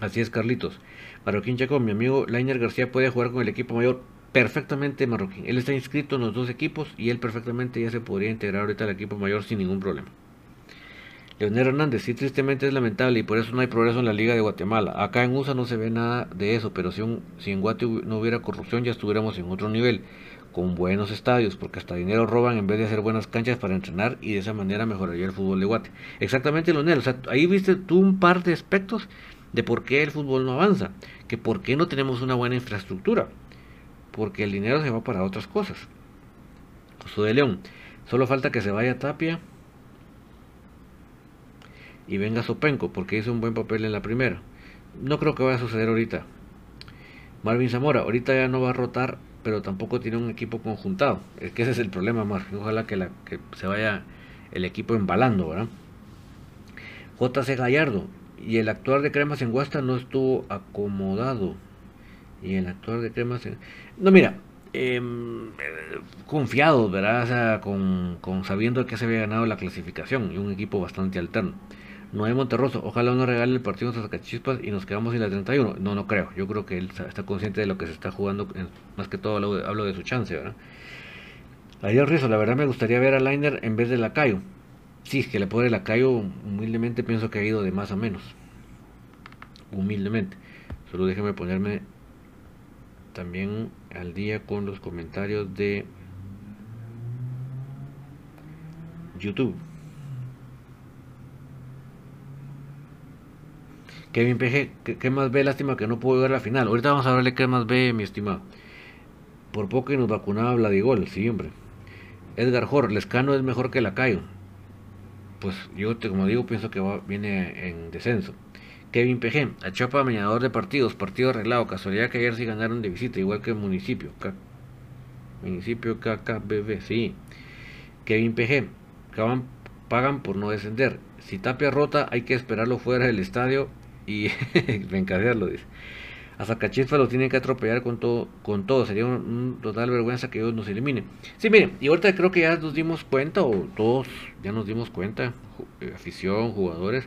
Así es, Carlitos. Maroquín Chacón, mi amigo Lainer García puede jugar con el equipo mayor perfectamente marroquín. Él está inscrito en los dos equipos y él perfectamente ya se podría integrar ahorita al equipo mayor sin ningún problema. Leonel Hernández, sí, tristemente es lamentable y por eso no hay progreso en la Liga de Guatemala. Acá en USA no se ve nada de eso, pero si, si en Guate no hubiera corrupción ya estuviéramos en otro nivel, con buenos estadios, porque hasta dinero roban en vez de hacer buenas canchas para entrenar y de esa manera mejoraría el fútbol de Guate. Exactamente, Leonel, o sea, ahí viste tú un par de aspectos de por qué el fútbol no avanza, que por qué no tenemos una buena infraestructura porque el dinero se va para otras cosas. Josué de León, solo falta que se vaya Tapia y venga Sopenco, porque hizo un buen papel en la primera. No creo que vaya a suceder ahorita. Marvin Zamora, ahorita ya no va a rotar, pero tampoco tiene un equipo conjuntado. Es que ese es el problema, Marvin. Ojalá que, se vaya el equipo embalando, ¿verdad? JC Gallardo, y el actuar de Cremas en Guasta no estuvo acomodado. Y el actor de Cremas. No, mira, eh, confiados, ¿verdad? O sea, con, con, sabiendo que se había ganado la clasificación y un equipo bastante alterno. Noé Monterroso, ojalá no regale el partido a Zacachispas y nos quedamos en la 31. No, no creo. Yo creo que él está consciente de lo que se está jugando. Más que todo hablo de, su chance, ¿verdad? Ariel Rizzo, la verdad me gustaría ver a Liner en vez de Lacayo. Sí, es que le pone Lacayo, humildemente pienso que ha ido de más a menos. Humildemente. Solo déjeme ponerme también al día con los comentarios de YouTube. Kevin PG, ¿qué, más ve? Lástima que no pudo a la final. Ahorita vamos a verle qué más ve, mi estimado. Por poco y nos vacunaba Vladigol, sí, hombre. Edgar Jor, Lescano es mejor que Lacayo. Pues yo, como digo, pienso que viene en descenso. Kevin PG, Achapa, mañador de partidos, partido arreglado, casualidad que ayer sí ganaron de visita, igual que el municipio. municipio KKBB, sí. Kevin PG, pagan por no descender. Si Tapia rota, hay que esperarlo fuera del estadio y encadearlo, dice. A Zacachispa lo tienen que atropellar con todo, con todo. Sería un, total vergüenza que ellos nos eliminen. Sí, miren, y ahorita creo que ya nos dimos cuenta, o todos ya nos dimos cuenta, eh, afición, jugadores,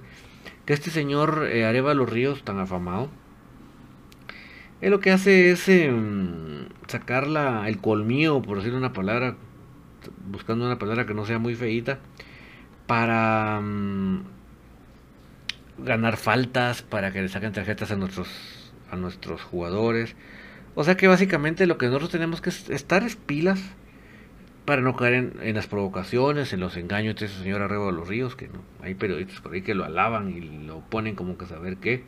que este señor eh, Areva Los Ríos, tan afamado, él lo que hace es em, sacar la, el colmillo, por decir una palabra, buscando una palabra que no sea muy feita, para mm, ganar faltas, para que le saquen tarjetas a nuestros, a nuestros jugadores. O sea que básicamente lo que nosotros tenemos que estar es pilas para no caer en, las provocaciones, en los engaños de ese señor Arreba de los Ríos, que no, hay periodistas por ahí que lo alaban y lo ponen como que saber qué.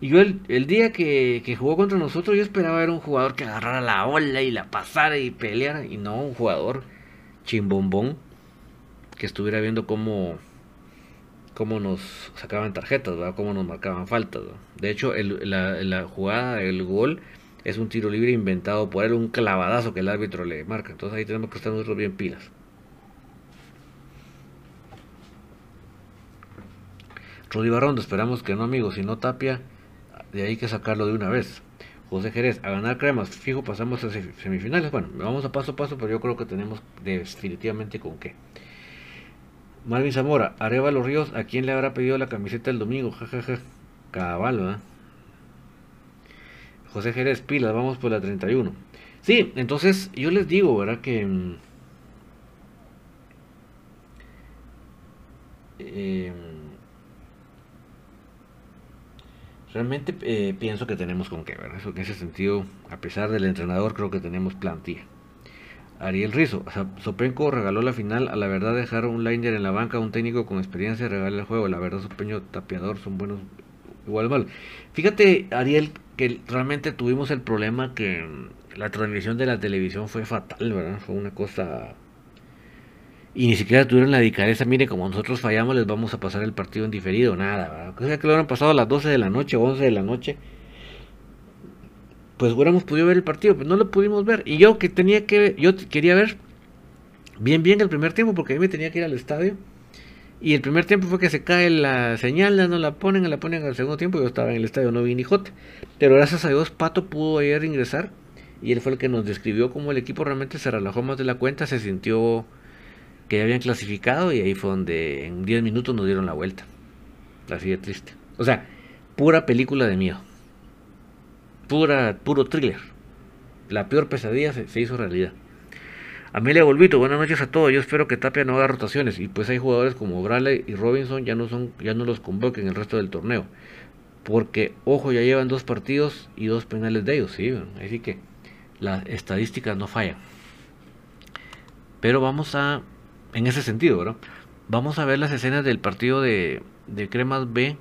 Y yo el, día que, jugó contra nosotros, yo esperaba ver un jugador que agarrara la ola y la pasara y peleara, y no un jugador chimbombón que estuviera viendo cómo, cómo nos sacaban tarjetas, cómo nos marcaban faltas. De hecho, la, la jugada, el gol es un tiro libre inventado por él, un clavadazo que el árbitro le marca. Entonces ahí tenemos que estar nosotros bien pilas. Rudy Barrondo, esperamos que no, amigos, si no Tapia, de ahí que sacarlo de una vez. José Jerez, a ganar cremas, fijo, pasamos a semifinales. Bueno, vamos a paso a paso, pero yo creo que tenemos definitivamente con qué. Marvin Zamora, Arevalo Ríos, ¿a quién le habrá pedido la camiseta el domingo? Jajaja. Cabal, José Jerez Pilas, vamos por la 31. Sí, entonces yo les digo, ¿verdad? Que. Mm, em, realmente eh, pienso que tenemos con qué, ¿verdad? En ese sentido, a pesar del entrenador, creo que tenemos plantilla. Ariel Rizo, Sopenco regaló la final, a la verdad dejar un liner en la banca, un técnico con experiencia regalar el juego, la verdad Sopeño tapiador son buenos igual mal. Fíjate Ariel que realmente tuvimos el problema que la transmisión de la televisión fue fatal, ¿verdad? Fue una cosa y ni siquiera tuvieron la delicadeza, mire, como nosotros fallamos, les vamos a pasar el partido en diferido, nada, ¿verdad? O sea que lo hubieran pasado a las 12 de la noche, 11 de la noche, pues hubiéramos podido ver el partido, pero no lo pudimos ver. Y yo que tenía que, yo quería ver bien bien el primer tiempo, porque a mí me tenía que ir al estadio. Y el primer tiempo fue que se cae la señal, no la ponen, la ponen al segundo tiempo. Yo estaba en el estadio, no vi ni jote. Pero gracias a Dios, Pato pudo ayer ingresar. Y él fue el que nos describió cómo el equipo realmente se relajó más de la cuenta, se sintió que ya habían clasificado. Y ahí fue donde en 10 minutos nos dieron la vuelta. Así de triste. O sea, pura película de miedo pura, puro thriller. La peor pesadilla se, hizo realidad. Amelia Volvito, buenas noches a todos. Yo espero que Tapia no haga rotaciones. Y pues hay jugadores como Bradley y Robinson ya no son, ya no los convoquen el resto del torneo. Porque, ojo, ya llevan dos partidos y dos penales de ellos, sí. Así que las estadísticas no fallan. Pero vamos a, en ese sentido, ¿verdad? Vamos a ver las escenas del partido de, de Cremas B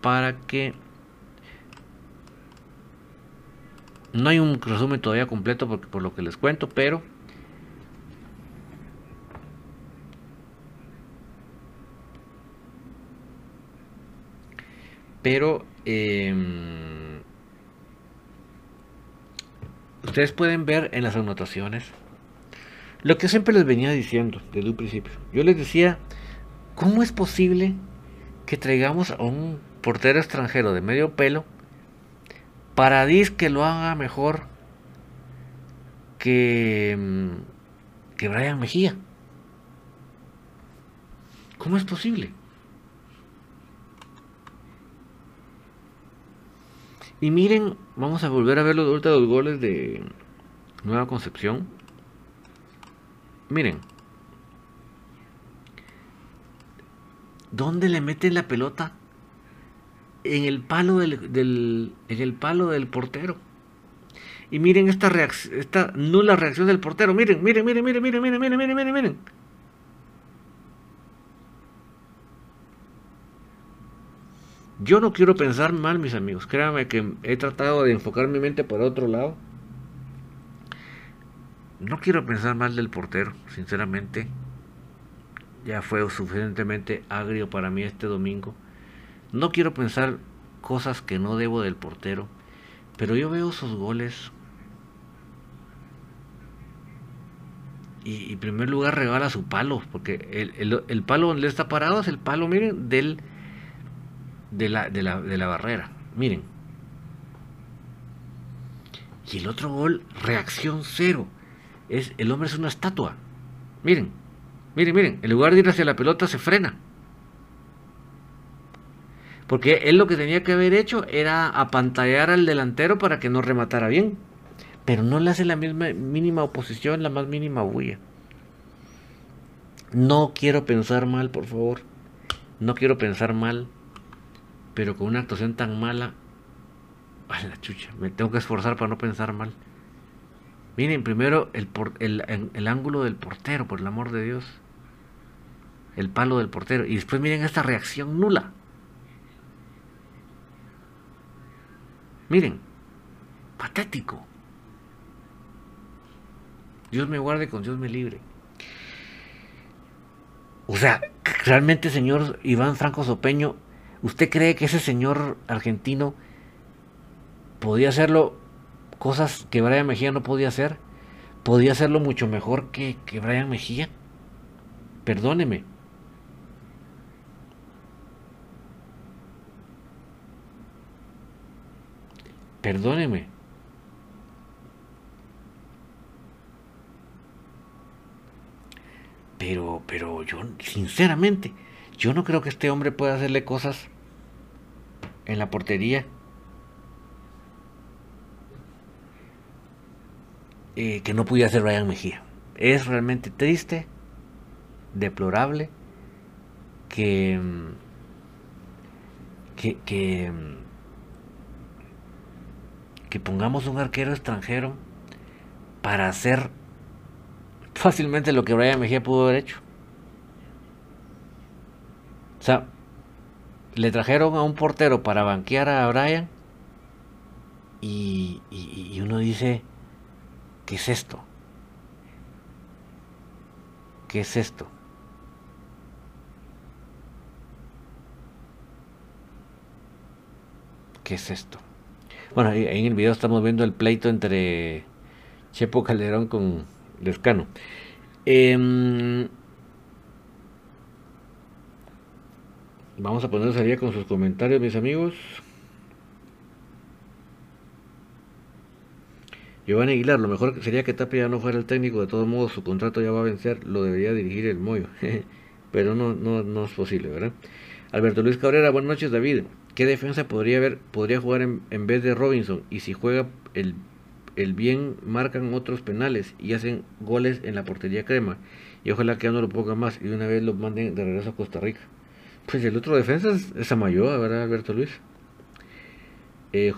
para que No hay un resumen todavía completo porque, por lo que les cuento, pero pero em, ustedes pueden ver en las anotaciones lo que siempre les venía diciendo desde un principio. Yo les decía, ¿cómo es posible que traigamos a un portero extranjero de medio pelo Paradis que lo haga mejor que, mm, que Brian Mejía. ¿Cómo es posible? Y miren, vamos a volver a ver los últimos goles de Nueva Concepción. Miren. ¿Dónde le meten la pelota? en el palo del, en el palo del portero. Y miren esta esta nula reacción del portero. Miren, miren, miren, miren, miren, miren, miren, miren, miren, miren. Yo no quiero pensar mal, mis amigos. Créanme que he tratado de enfocar mi mente por otro lado. No quiero pensar mal del portero, sinceramente. Ya fue suficientemente agrio para mí este domingo. No quiero pensar cosas que no debo del portero, pero yo veo esos goles y, en primer lugar regala su palo, porque el, palo donde está parado es el palo, miren, del, de, la, de, la, de la barrera. Miren. Y el otro gol, reacción cero. Es, el hombre es una estatua. Miren, miren, miren. En lugar de ir hacia la pelota, se frena. Porque él lo que tenía que haber hecho era apantallar al delantero para que no rematara bien. Pero no le hace la misma mínima oposición, la más mínima bulla. No quiero pensar mal, por favor. No quiero pensar mal. Pero con una actuación tan mala. A la chucha, me tengo que esforzar para no pensar mal. Miren, primero el, el, ángulo del portero, por el amor de Dios. El palo del portero. Y después miren esta reacción nula. Miren, patético. Dios me guarde con Dios me libre. O sea, realmente, señor Iván Franco Sopeño, ¿usted cree que ese señor argentino podía hacerlo cosas que Brian Mejía no podía hacer? ¿Podía hacerlo mucho mejor que, que Brian Mejía? Perdóneme. Perdóneme. Pero, pero yo, sinceramente, yo no creo que este hombre pueda hacerle cosas en la portería. Eh, que no pudiera hacer Ryan Mejía. Es realmente triste, deplorable, que, que, que, que pongamos un arquero extranjero para hacer fácilmente lo que Brian Mejía pudo haber hecho. Sea, le trajeron a un portero para banquear a Brian y, uno dice, ¿qué es esto? ¿Qué es esto? ¿Qué es esto? Bueno, en el video estamos viendo el pleito entre Chepo Calderón con Lescano. Em, vamos a ponernos al con sus comentarios, mis amigos. Giovanni Aguilar, lo mejor sería que Tapia ya no fuera el técnico, de todos modos su contrato ya va a vencer, lo debería dirigir el Moyo, pero no, no, no es posible, ¿verdad? Alberto Luis Cabrera, buenas noches David, ¿qué defensa podría haber, podría jugar en, en vez de Robinson? Y si juega el el bien marcan otros penales y hacen goles en la portería crema. Y ojalá que no lo ponga más y una vez lo manden de regreso a Costa Rica. Pues el otro defensa es, es ¿verdad, Alberto Luis? Eh,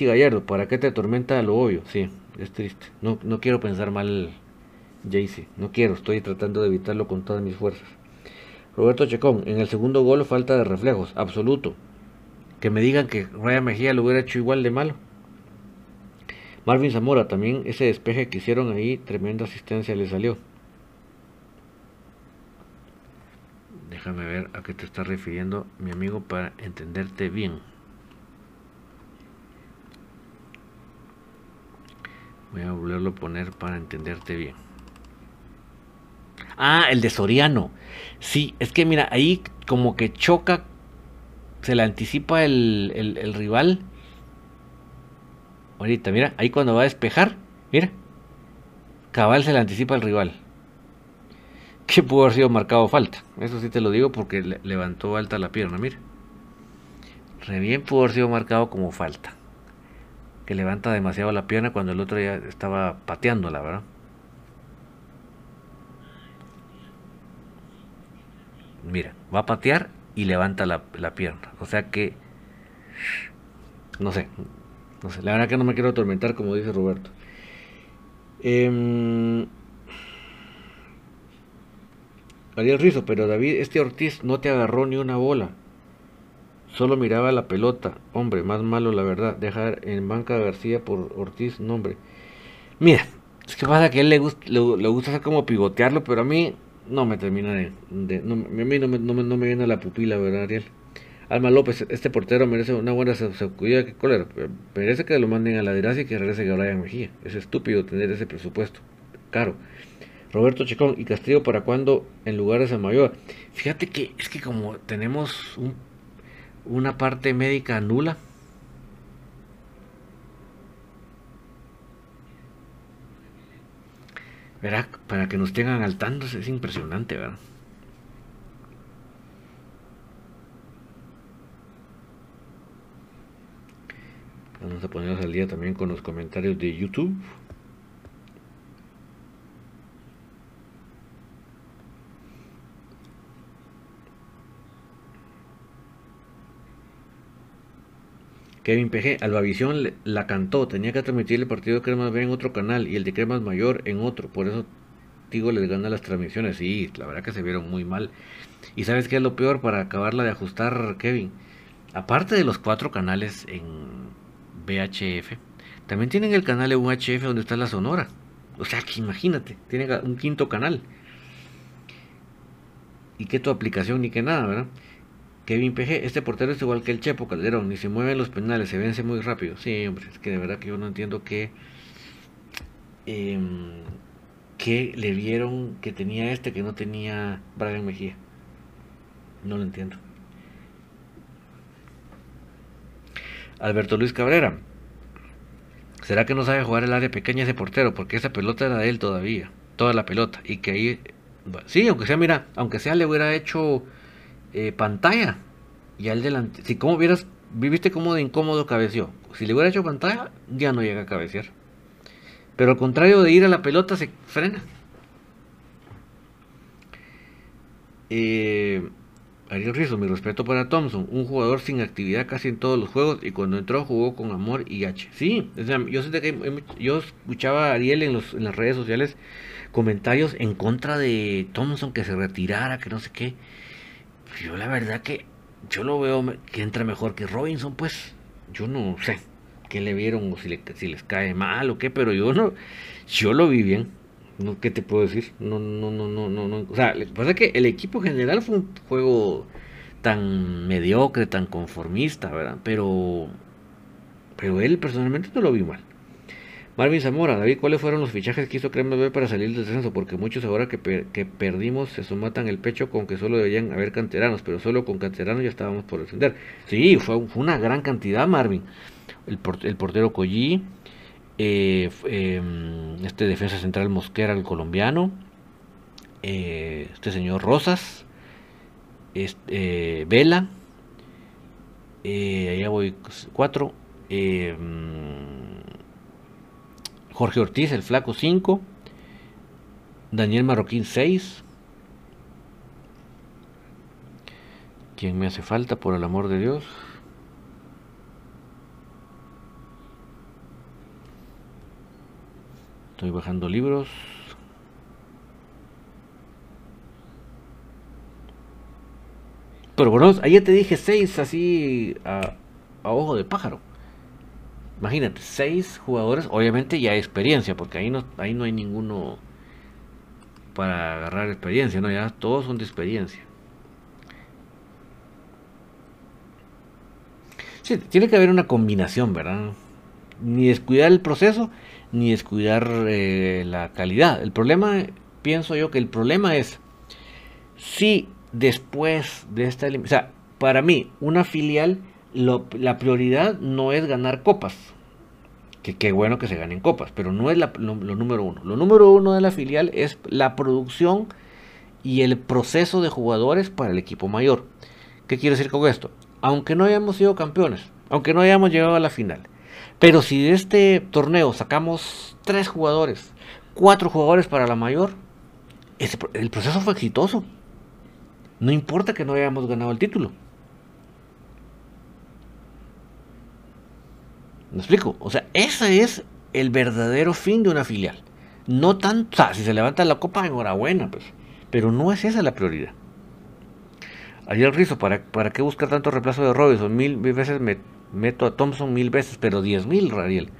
Gallardo, ¿para qué te atormenta lo obvio? Sí, es triste. No, no quiero pensar mal, JC. No quiero, estoy tratando de evitarlo con todas mis fuerzas. Roberto Checón, en el segundo gol falta de reflejos, absoluto. Que me digan que Raya Mejía lo hubiera hecho igual de malo. Marvin Zamora, también ese despeje que hicieron ahí, tremenda asistencia le salió. Déjame ver a qué te está refiriendo mi amigo para entenderte bien. Voy a volverlo a poner para entenderte bien. Ah, el de Soriano. Sí, es que mira, ahí como que choca, se le anticipa el, el rival Ahorita, mira, ahí cuando va a despejar, mira. Cabal se le anticipa al rival. Que pudo haber sido marcado falta. Eso sí te lo digo porque levantó alta la pierna, mira. Re bien pudo haber sido marcado como falta. Que levanta demasiado la pierna cuando el otro ya estaba pateándola, ¿verdad? Mira, va a patear y levanta la, la pierna. O sea que, no sé, no sé, la verdad que no me quiero atormentar, como dice Roberto. Eh, Ariel Rizo, pero David, este Ortiz no te agarró ni una bola. Solo miraba la pelota. Hombre, más malo la verdad. Dejar en banca a García por Ortiz, nombre. Mira, es que pasa que a él le gusta, le, gusta hacer como pivotearlo, pero a mí no me termina de... a mí no me, no, viene la pupila, ¿verdad, Ariel? Alma López, este portero merece una buena sacudida que cólera. Merece que lo manden a la desgracia y que regrese a Brian Mejía. Es estúpido tener ese presupuesto. Caro. Roberto Checón y Castillo para cuando en lugar de Samayoa. Fíjate que es que como tenemos una parte médica nula. Verá, para que nos tengan al tanto es impresionante, ¿verdad? Vamos a ponernos al día también con los comentarios de YouTube. Kevin PG, Albavisión la cantó, tenía que transmitir el partido de Cremas B en otro canal y el de Cremas Mayor en otro, por eso Tigo les gana las transmisiones, sí, la verdad que se vieron muy mal. Y sabes qué es lo peor para acabarla de ajustar, Kevin, aparte de los cuatro canales en VHF, también tienen el canal de UHF donde está la Sonora. O sea que imagínate, tiene un quinto canal. Y que tu aplicación ni que nada, ¿verdad? Kevin PG, este portero es igual que el Chepo Calderón, ni se mueven los penales, se vence muy rápido. Sí, hombre, es que de verdad que yo no entiendo qué, eh, qué le vieron que tenía este que no tenía Brian Mejía. No lo entiendo. Alberto Luis Cabrera. ¿Será que no sabe jugar el área pequeña ese portero? Porque esa pelota era de él todavía. Toda la pelota. Y que ahí Sí, aunque sea, mira, aunque sea le hubiera hecho eh, pantalla. Y al delante, si como vieras, viviste cómo de incómodo cabeció. Si le hubiera hecho pantalla, ya no llega a cabecear. Pero al contrario de ir a la pelota, se frena. Eh, Ariel Rizzo, mi respeto para Thompson, un jugador sin actividad casi en todos los juegos y cuando entró jugó con amor y H. Sí, yo, que yo escuchaba a Ariel en, los, en las redes sociales comentarios en contra de Thompson que se retirara, que no sé qué. Yo la verdad que yo lo veo que entra mejor que Robinson, pues yo no sé qué le vieron o si, si les cae mal o qué, pero yo no, yo lo vi bien. No, ¿Qué te puedo decir? No, no, no, no, no, no. O sea, lo que pasa es que el equipo general fue un juego tan mediocre, tan conformista, ¿verdad? Pero, pero él personalmente no lo vi mal. Marvin Zamora, David, ¿cuáles fueron los fichajes que hizo Crema B para salir del descenso? Porque muchos ahora que, que perdimos se somatan el pecho con que solo deberían haber canteranos, pero solo con canteranos ya estábamos por descender. Sí, fue, una gran cantidad, Marvin. El, portero Collí, eh, em, este defensa central Mosquera, el colombiano, eh, este señor Rosas, este, Vela, allá voy cuatro, em, Jorge Ortiz, el flaco 5, Daniel Marroquín 6, ¿Quién me hace falta por el amor de Dios? Estoy bajando libros. Pero bueno, ayer te dije seis así a, ojo de pájaro. Imagínate, seis jugadores, obviamente ya hay experiencia, porque ahí no, ahí no hay ninguno para agarrar experiencia, no, ya todos son de experiencia. Sí, tiene que haber una combinación, ¿verdad? Ni descuidar el proceso, ni descuidar eh, la calidad. El problema, pienso yo que el problema es si después de esta o sea, para mí, una filial, la prioridad no es ganar copas. Que qué bueno que se ganen copas, pero no es lo, número uno. Lo número uno de la filial es la producción y el proceso de jugadores para el equipo mayor. ¿Qué quiero decir con esto? Aunque no hayamos sido campeones, aunque no hayamos llegado a la final, pero si de este torneo sacamos tres jugadores, cuatro jugadores para la mayor, el proceso fue exitoso. No importa que no hayamos ganado el título. ¿Me explico? O sea, ese es el verdadero fin de una filial. No tanto, o sea, si se levanta la copa, enhorabuena, pues. Pero no es esa la prioridad. Ayer Rizo, ¿para, ¿para qué buscar tanto reemplazo de Robinson? Mil veces me meto a Thompson mil veces, pero diez mil, Rariel.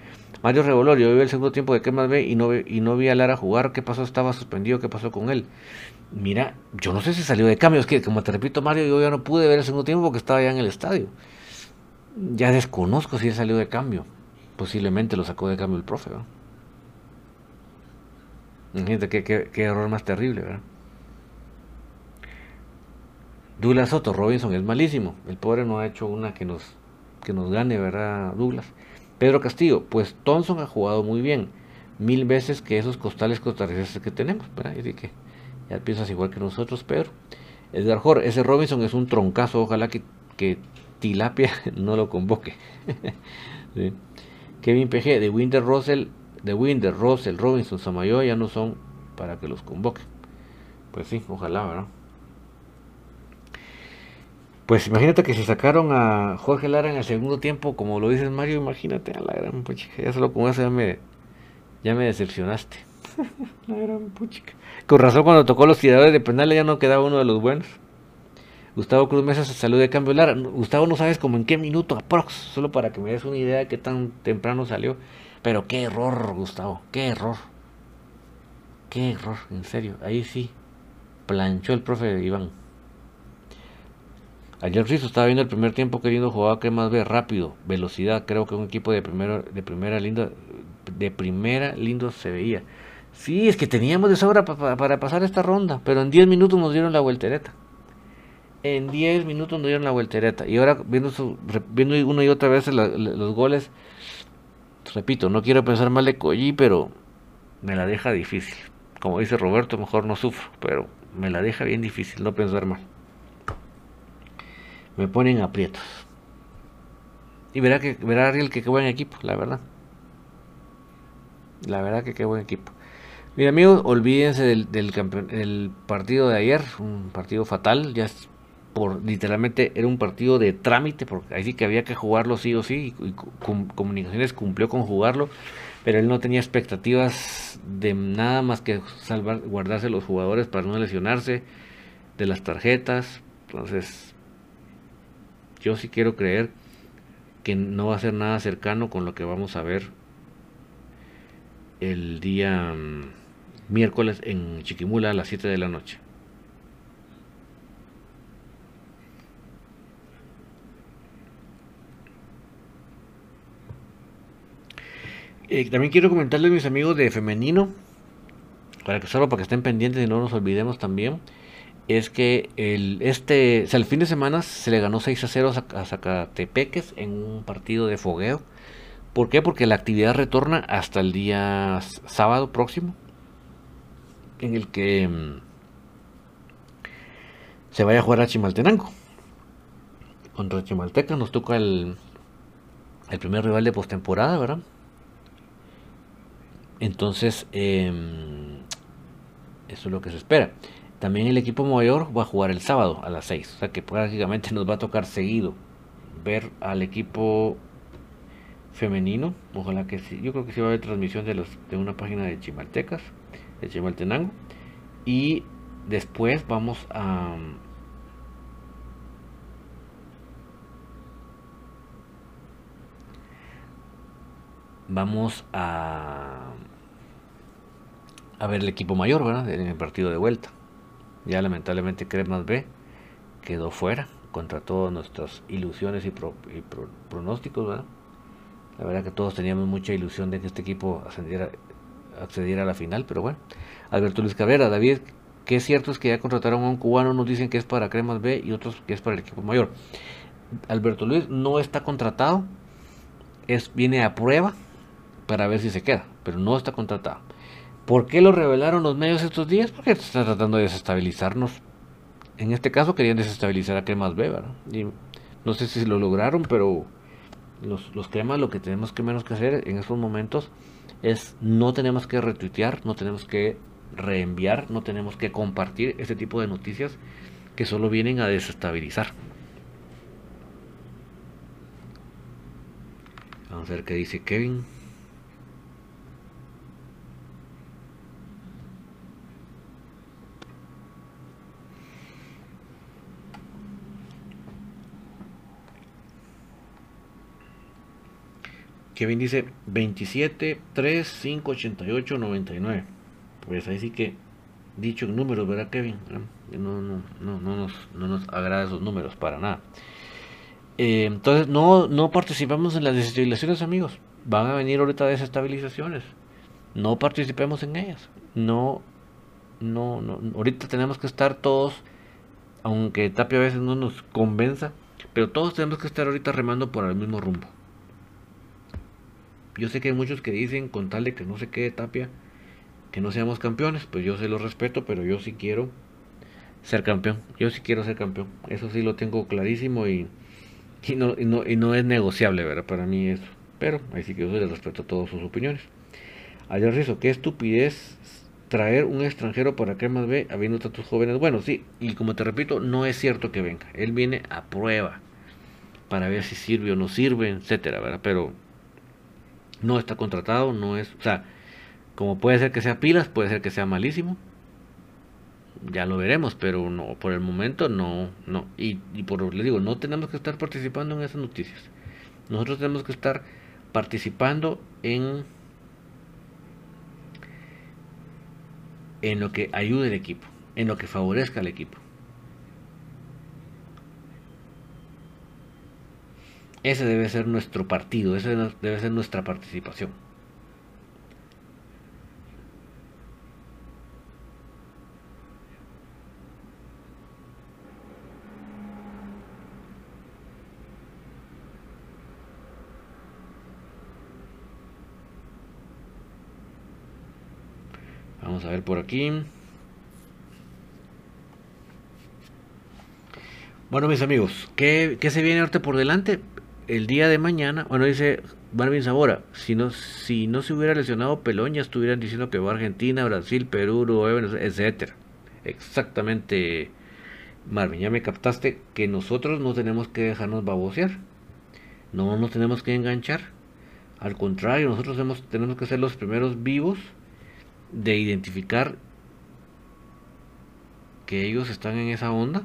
Mario Revolorio, vi el segundo tiempo de qué más ve y no, y no vi a Lara jugar. ¿Qué pasó? Estaba suspendido. ¿Qué pasó con él? Mira, yo no sé si salió de cambio. Es que, como te repito, Mario, yo ya no pude ver el segundo tiempo porque estaba ya en el estadio. Ya desconozco si él salió de cambio. Posiblemente lo sacó de cambio el profe. ¿verdad? Imagínate qué, qué, error más terrible, ¿verdad? Douglas Soto, Robinson es malísimo. El pobre no ha hecho una que nos que nos gane, ¿verdad, Douglas? Pedro Castillo, pues Thompson ha jugado muy bien, mil veces que esos costales costarricenses que tenemos, ¿verdad? Así que ya piensas igual que nosotros, Pedro. Edgar Jor, ese Robinson es un troncazo, ojalá que Tilapia no lo convoque. Kevin PG, de Winder Russell, de Winder, Russell, Robinson, Samayo ya no son para que los convoque. Pues sí, ojalá, ¿verdad? Pues imagínate que se sacaron a Jorge Lara en el segundo tiempo, como lo dices Mario, imagínate a la gran puchica. Ya solo con eso ya me, ya me decepcionaste. la gran puchica. Con razón cuando tocó los tiradores de penales ya no quedaba uno de los buenos. Gustavo Cruz Mesa se salió de cambio Lara. Gustavo no sabes como en qué minuto aprox, solo para que me des una idea de qué tan temprano salió. Pero qué error, Gustavo, qué error. Qué error, en serio. Ahí sí. Planchó el profe Iván. Ayer Rizzo estaba viendo el primer tiempo queriendo jugar que más ve rápido, velocidad. Creo que un equipo de primera, de primera lindo, de primera lindo se veía. Sí, es que teníamos de sobra para pasar esta ronda, pero en 10 minutos nos dieron la vueltereta. En 10 minutos nos dieron la vueltereta. Y ahora viendo, viendo una y otra vez los goles, repito, no quiero pensar mal de Collí, pero me la deja difícil. como dice Roberto, mejor no sufro, pero me la deja bien difícil no pensar mal. Me ponen aprietos. Y verá que verá Ariel que qué buen equipo, la verdad. La verdad que qué buen equipo. Mira amigos, olvídense del, del, partido de ayer, un partido fatal, ya literalmente era un partido de trámite, porque ahí sí que había que jugarlo sí o sí, y, Comunicaciones cumplió con jugarlo, pero él no tenía expectativas de nada más que salvar, guardarse los jugadores para no lesionarse, de las tarjetas, entonces yo sí quiero creer que no va a ser nada cercano con lo que vamos a ver el día mm, miércoles en Chiquimula a las 7 de la noche. Eh, también quiero comentarles mis amigos de femenino, para que solo para que estén pendientes y no nos olvidemos también, es que el, este, el fin de semana se le ganó 6 a 0 a Zacatepeques en un partido de fogueo. ¿Por qué? Porque la actividad retorna hasta el día sábado próximo, en el que mm, se vaya a jugar a Chimaltenango. Contra Chimalteca nos toca el, el primer rival de postemporada, ¿verdad? Entonces, em, eso es lo que se espera. También el equipo mayor va a jugar el sábado a las 6. O sea que prácticamente nos va a tocar seguido ver al equipo femenino. Ojalá que sí. Yo creo que sí va a haber transmisión de, los, de una página de Chimaltecas, de Chimaltenango. Y después vamos a... Vamos a a ver el equipo mayor, ¿verdad? En el partido de vuelta. Ya lamentablemente Cremas B quedó fuera contra todas nuestras ilusiones y, pronósticos, ¿verdad? La verdad que todos teníamos mucha ilusión de que este equipo ascendiera, accediera a la final, pero bueno. Alberto Luis Cabrera, David, que cierto es que ya contrataron a un cubano, nos dicen que es para Cremas B y otros que es para el equipo mayor. Alberto Luis no está contratado, es, viene a prueba para ver si se queda, pero no está contratado. ¿Por qué lo revelaron los medios estos días? Porque están tratando de desestabilizarnos. En este caso querían desestabilizar a Cremas ¿verdad? Y no sé si lo lograron, pero los, los cremas lo que tenemos que menos que hacer en estos momentos es no tenemos que retuitear, no tenemos que reenviar, no tenemos que compartir este tipo de noticias que solo vienen a desestabilizar. Vamos a ver qué dice Kevin. Kevin dice 27, 3, 5, 88, 99. Pues ahí sí que, dicho en números, ¿verdad, Kevin? No, no, no, no, nos, no nos agrada esos números para nada. Eh, entonces, no, no participamos en las desestabilizaciones, amigos. Van a venir ahorita desestabilizaciones. No participemos en ellas. No, no, no. Ahorita tenemos que estar todos, aunque Tapia a veces no nos convenza, pero todos tenemos que estar ahorita remando por el mismo rumbo. Yo sé que hay muchos que dicen, con tal de que no se quede Tapia, que no seamos campeones. Pues yo se lo respeto, pero yo sí quiero ser campeón. Yo sí quiero ser campeón. Eso sí lo tengo clarísimo y, y, no, y, no, y no es negociable, ¿verdad? Para mí eso. Pero ahí sí que yo se les respeto todas sus opiniones. Ayer Rizo, qué estupidez traer un extranjero para más ve habiendo tantos jóvenes. Bueno, sí, y como te repito, no es cierto que venga. Él viene a prueba para ver si sirve o no sirve, etcétera, ¿verdad? Pero no está contratado, no es, o sea, como puede ser que sea pilas, puede ser que sea malísimo. Ya lo veremos, pero no, por el momento no, no. Y, y por le digo, no tenemos que estar participando en esas noticias. Nosotros tenemos que estar participando en en lo que ayude al equipo, en lo que favorezca al equipo. Ese debe ser nuestro partido, ese debe ser nuestra participación. Vamos Vamos a ver por aquí. Bueno, mis amigos, ¿qué, se viene ahorita por delante? El día de mañana, bueno, dice Marvin Zamora, si no, si no se hubiera lesionado Pelón, ya estuvieran diciendo que va a Argentina, Brasil, Perú, Uruguay, etcétera. Exactamente, Marvin, ya me captaste que nosotros no tenemos que dejarnos babosear. No nos tenemos que enganchar. Al contrario, nosotros tenemos, tenemos que ser los primeros vivos de identificar que ellos están en esa onda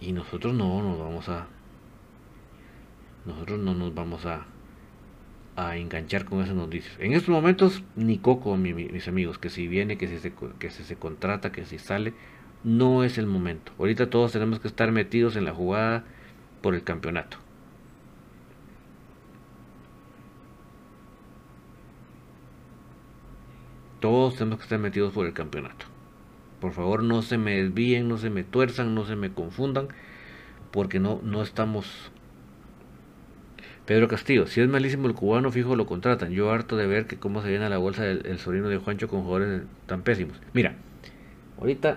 y nosotros no nos vamos a. Nosotros no nos vamos a. A enganchar con esas noticias. En estos momentos, ni coco, mis amigos. Que si viene, que si, se, que si se contrata, que si sale. No es el momento. Ahorita todos tenemos que estar metidos en la jugada por el campeonato. Todos tenemos que estar metidos por el campeonato. Por favor, no se me desvíen, no se me tuerzan, no se me confundan, porque no, no estamos... Pedro Castillo, si es malísimo el cubano, fijo lo contratan. Yo harto de ver que cómo se viene a la bolsa el, sobrino de Juancho con jugadores tan pésimos. Mira, ahorita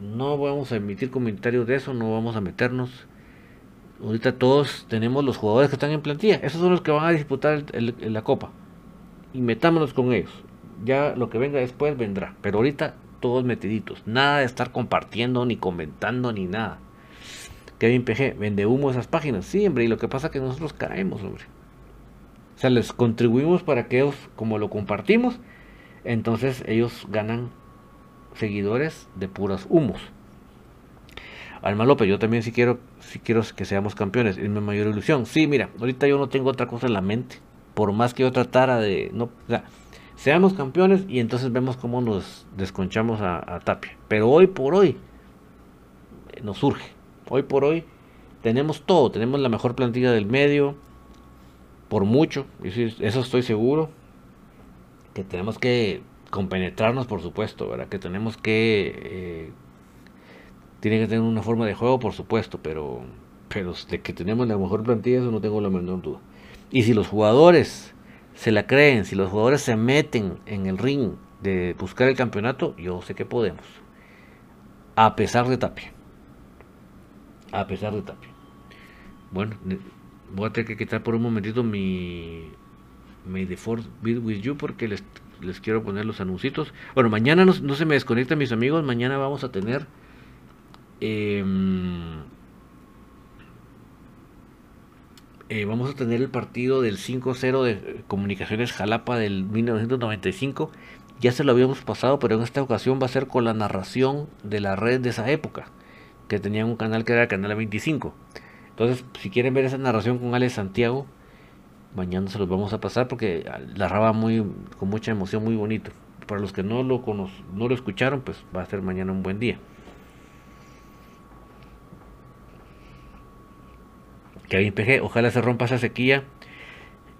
no vamos a emitir comentarios de eso, no vamos a meternos. Ahorita todos tenemos los jugadores que están en plantilla. Esos son los que van a disputar la copa. Y metámonos con ellos. Ya lo que venga después vendrá. Pero ahorita todos metiditos. Nada de estar compartiendo, ni comentando, ni nada. Kevin PG, vende humo esas páginas. Sí, hombre, y lo que pasa es que nosotros caemos, hombre. O sea, les contribuimos para que ellos, como lo compartimos, entonces ellos ganan seguidores de puras humos. Alma López, yo también sí quiero, sí quiero que seamos campeones, es mi mayor ilusión. Sí, mira, ahorita yo no tengo otra cosa en la mente. Por más que yo tratara de. No, seamos campeones y entonces vemos cómo nos desconchamos a, Tapia. Pero hoy por hoy eh, nos surge. Hoy por hoy tenemos todo, tenemos la mejor plantilla del medio, por mucho, eso estoy seguro. Que tenemos que compenetrarnos, por supuesto, ¿verdad? Que tenemos que... Eh, tiene que tener una forma de juego, por supuesto, pero, pero de que tenemos la mejor plantilla, eso no tengo la menor duda. Y si los jugadores se la creen, si los jugadores se meten en el ring de buscar el campeonato, yo sé que podemos. A pesar de Tapia. A pesar de Tapia. Bueno, voy a tener que quitar por un momentito mi May the Force be with you porque les, quiero poner los anuncios. Bueno, mañana no, se me desconectan mis amigos. Mañana vamos a tener eh, Eh, vamos a tener el partido del 5-0 de Comunicaciones Jalapa del 1995. Ya se lo habíamos pasado, pero en esta ocasión va a ser con la narración de la red de esa época, que tenía un canal que era el Canal 25. Entonces, si quieren ver esa narración con Alex Santiago, mañana se los vamos a pasar porque narraba muy, con mucha emoción, muy bonito. Para los que no lo, no lo escucharon, pues va a ser mañana un buen día. Kevin PG, ojalá se rompa esa sequía.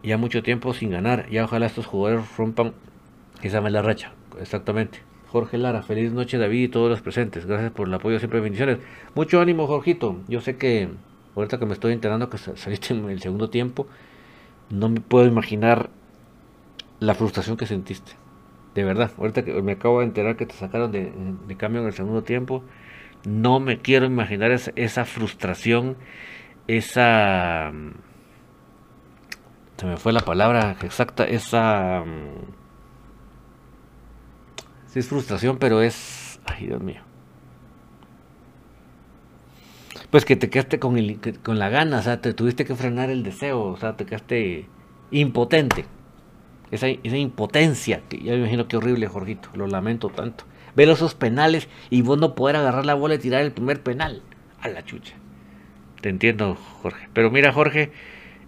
Ya mucho tiempo sin ganar. Ya ojalá estos jugadores rompan esa mala racha. Exactamente. Jorge Lara, feliz noche David y todos los presentes. Gracias por el apoyo, siempre bendiciones. Mucho ánimo, Jorgito. Yo sé que ahorita que me estoy enterando que saliste en el segundo tiempo, no me puedo imaginar la frustración que sentiste. De verdad, ahorita que me acabo de enterar que te sacaron de, cambio en el segundo tiempo, no me quiero imaginar esa, frustración esa... Mm, se me fue la palabra exacta, esa... Es frustración, pero es... Ay, Dios mío. Pues que te quedaste con, el, con la gana, o sea, te tuviste que frenar el deseo, o sea, te quedaste impotente. Esa, esa impotencia, que ya me imagino que horrible, Jorgito, lo lamento tanto. Ver esos penales y vos no poder agarrar la bola y tirar el primer penal. A la chucha. Te entiendo, Jorge. Pero mira, Jorge,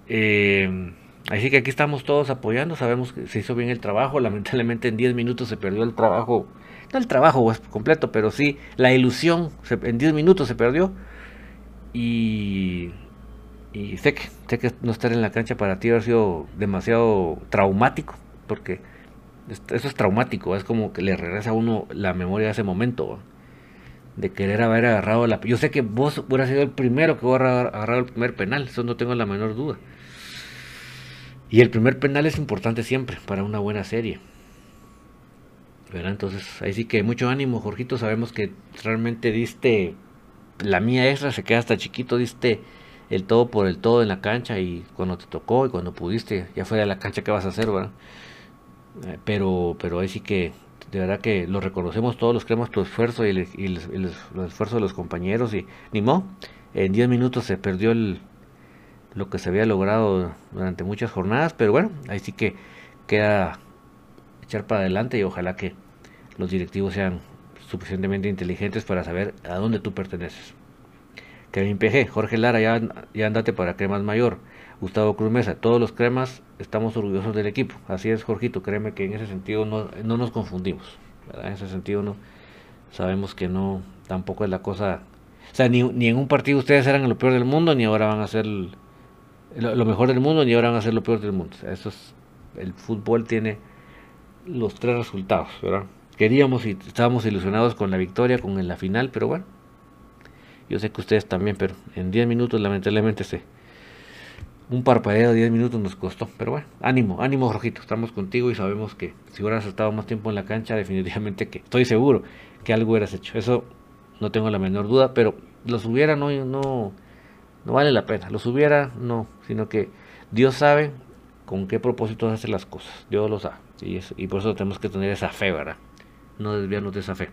eh, así que aquí estamos todos apoyando. Sabemos que se hizo bien el trabajo. Lamentablemente en 10 minutos se perdió el trabajo. No el trabajo completo, pero sí la ilusión. en 10 minutos se perdió. Y, y sé, que, sé que no estar en la cancha para ti ha sido demasiado traumático. Porque eso es traumático. Es como que le regresa a uno la memoria de ese momento de querer haber agarrado la... Yo sé que vos hubieras sido el primero que hubiera agarrado el primer penal, eso no tengo la menor duda. Y el primer penal es importante siempre para una buena serie. ¿verdad? Entonces, ahí sí que mucho ánimo, Jorgito. Sabemos que realmente diste la mía extra, se queda hasta chiquito, diste el todo por el todo en la cancha y cuando te tocó y cuando pudiste, ya fuera de la cancha, ¿qué vas a hacer, verdad? Eh, pero, pero ahí sí que de verdad que lo reconocemos todos los creemos tu esfuerzo y, el, esfuerzo de los compañeros y ni modo, en 10 minutos se perdió el, lo que se había logrado durante muchas jornadas, pero bueno, ahí sí que queda echar para adelante y ojalá que los directivos sean suficientemente inteligentes para saber a dónde tú perteneces. Kevin PG, Jorge Lara, ya, ya andate para Cremas Mayor. Gustavo Cruz Mesa, todos los cremas estamos orgullosos del equipo. Así es, Jorgito, créeme que en ese sentido no, no nos confundimos. En ese sentido no sabemos que no, tampoco es la cosa. O sea, ni, ni en un partido ustedes eran lo peor del mundo, ni ahora van a ser lo, mejor del mundo, ni ahora van a ser lo peor del mundo. eso es, el fútbol tiene los tres resultados, ¿verdad? Queríamos y estábamos ilusionados con la victoria, con la final, pero bueno, yo sé que ustedes también, pero en 10 minutos lamentablemente se, un parpadeo de 10 minutos nos costó. Pero bueno, ánimo, ánimo, Rojito. Estamos contigo y sabemos que si hubieras estado más tiempo en la cancha, definitivamente que estoy seguro que algo hubieras hecho. Eso no tengo la menor duda, pero los hubiera no, no, no vale la pena. Los hubiera no, sino que Dios sabe con qué propósitos hace las cosas. Dios lo sabe. Y, por eso tenemos que tener esa fe, ¿verdad? No desviarnos de esa fe.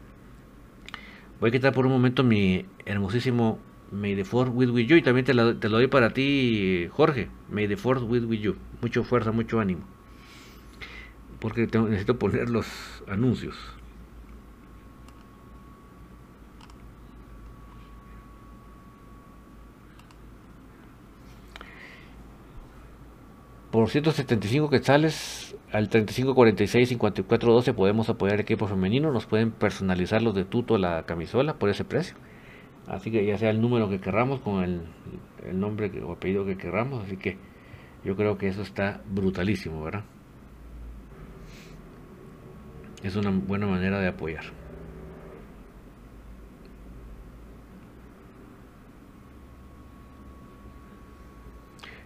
Voy a quitar por un momento mi hermosísimo May the Force with, you. Y también te lo, doy para ti, Jorge. May the Force with, with you. Mucha fuerza, mucho ánimo. Porque necesito poner los anuncios. Por 175 quetzales al 3546 5412 podemos apoyar equipo femenino. Nos pueden personalizar los de tuto la camisola por ese precio. Así que ya sea el número que querramos con el, nombre o apellido que querramos. Así que yo creo que eso está brutalísimo, ¿verdad? Es una buena manera de apoyar.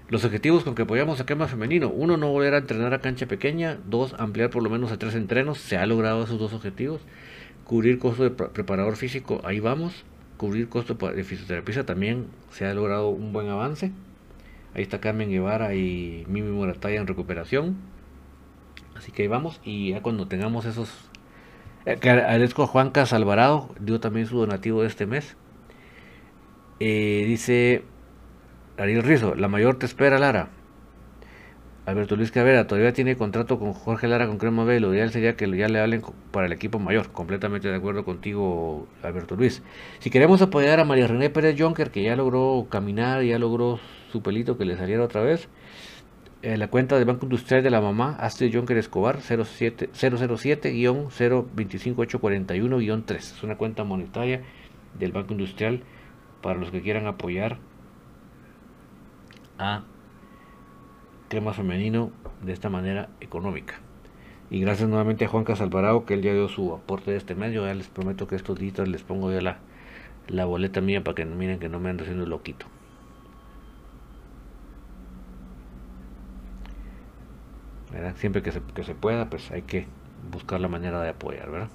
Los objetivos con que apoyamos a Quema Femenino. Uno, no volver a entrenar a cancha pequeña. Dos, ampliar por lo menos a tres entrenos. Se ha logrado esos dos objetivos. Cubrir costo de preparador físico. Ahí vamos cubrir costos de fisioterapia también se ha logrado un buen avance. Ahí está Carmen Guevara y Mimi Morataya en recuperación. Así que ahí vamos y ya cuando tengamos esos... Eh, agradezco a Juan Alvarado, dio también su donativo de este mes. Eh, dice Ariel Rizo, la mayor te espera Lara. Alberto Luis Cabrera todavía tiene contrato con Jorge Lara con Crema B. Lo ideal sería que ya le hablen para el equipo mayor. Completamente de acuerdo contigo, Alberto Luis. Si queremos apoyar a María René Pérez Jonker, que ya logró caminar, ya logró su pelito que le saliera otra vez. Eh, la cuenta del Banco Industrial de la mamá, Astrid Jonker Escobar, 007-025841-3. Es una cuenta monetaria del Banco Industrial para los que quieran apoyar a crema femenino de esta manera económica. Y gracias nuevamente a Juan Casalvarado que él ya dio su aporte de este mes. Yo ya les prometo que estos días les pongo ya la, la boleta mía para que miren que no me ando haciendo loquito. Siempre que se, que se pueda, pues hay que buscar la manera de apoyar, ¿verdad?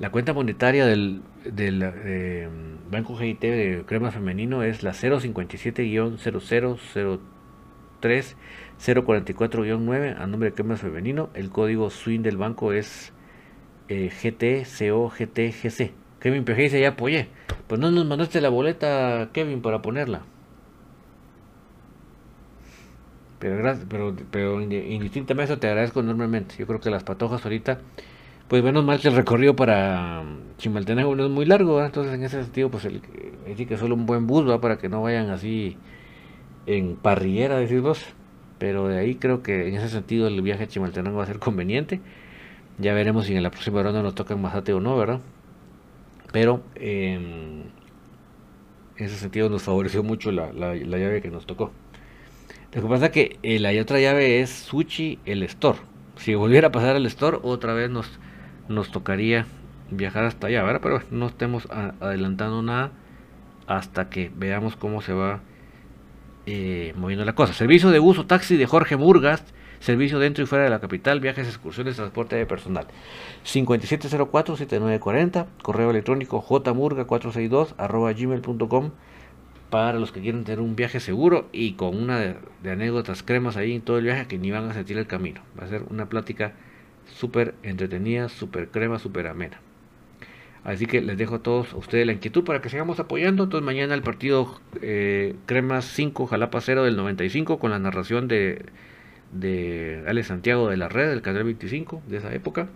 La cuenta monetaria del, eh, Banco GIT de Crema Femenino es la 057-0003-044-9 a nombre de Crema Femenino. El código SWIN del banco es eh, GTCOGTGC. Kevin PG dice ya apoyé. Pues no nos mandaste la boleta, Kevin, para ponerla. Pero, pero, pero indistintamente eso te agradezco enormemente. Yo creo que las patojas ahorita pues menos mal que el recorrido para Chimaltenango no es muy largo, entonces en ese sentido, pues el, decir que solo un buen bus ¿va? para que no vayan así en parrillera, decimos. Pero de ahí creo que en ese sentido el viaje a Chimaltenango va a ser conveniente. Ya veremos si en la próxima ronda nos toca Mazate o no, ¿verdad? Pero en ese sentido nos favoreció mucho la, llave que nos tocó. Lo que pasa es que eh, la otra llave es Suchi el Store. Si volviera a pasar el Store, otra vez nos nos tocaría viajar hasta allá, ¿verdad? Pero no estemos adelantando nada. hasta que veamos cómo se va eh, moviendo la cosa. Servicio de uso taxi de Jorge Murgas, servicio dentro y fuera de la capital, viajes, excursiones, transporte de personal. 5704-7940, correo electrónico jmurga462 arroba gmail.com para los que quieren tener un viaje seguro y con una de, anécdotas cremas ahí en todo el viaje que ni van a sentir el camino. Va a ser una plática súper entretenida, súper crema, súper amena. Así que les dejo a todos a ustedes la inquietud para que sigamos apoyando. Entonces mañana el partido eh, Cremas 5, Jalapa 0 del 95 con la narración de, de Alex Santiago de la Red, del canal 25 de esa época.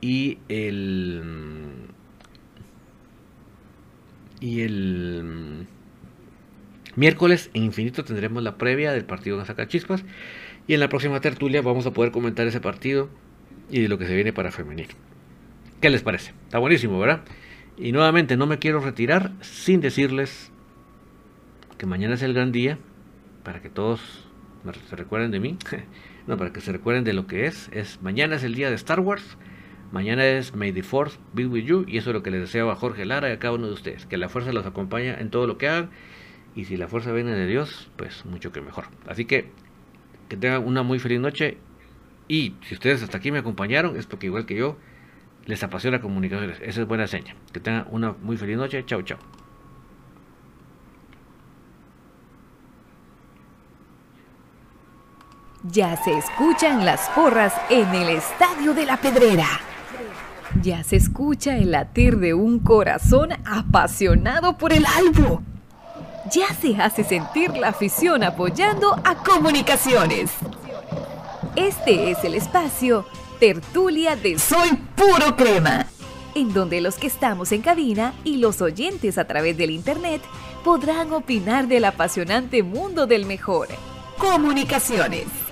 Y el... Y el miércoles en Infinito tendremos la previa del partido de Chispas Y en la próxima tertulia vamos a poder comentar ese partido y de lo que se viene para femenil. ¿Qué les parece? Está buenísimo, ¿verdad? Y nuevamente no me quiero retirar sin decirles que mañana es el gran día para que todos se recuerden de mí. no, para que se recuerden de lo que es. es. Mañana es el día de Star Wars. Mañana es May the Force be with you. Y eso es lo que les deseo a Jorge Lara y a cada uno de ustedes. Que la fuerza los acompañe en todo lo que hagan. Y si la fuerza viene de Dios, pues mucho que mejor. Así que que tengan una muy feliz noche. Y si ustedes hasta aquí me acompañaron, es porque igual que yo, les apasiona comunicaciones. Esa es buena seña. Que tengan una muy feliz noche. Chao, chao. Ya se escuchan las porras en el Estadio de la Pedrera. Ya se escucha el latir de un corazón apasionado por el albo. Ya se hace sentir la afición apoyando a comunicaciones. Este es el espacio tertulia de Soy Puro Crema, en donde los que estamos en cabina y los oyentes a través del Internet podrán opinar del apasionante mundo del mejor. Comunicaciones.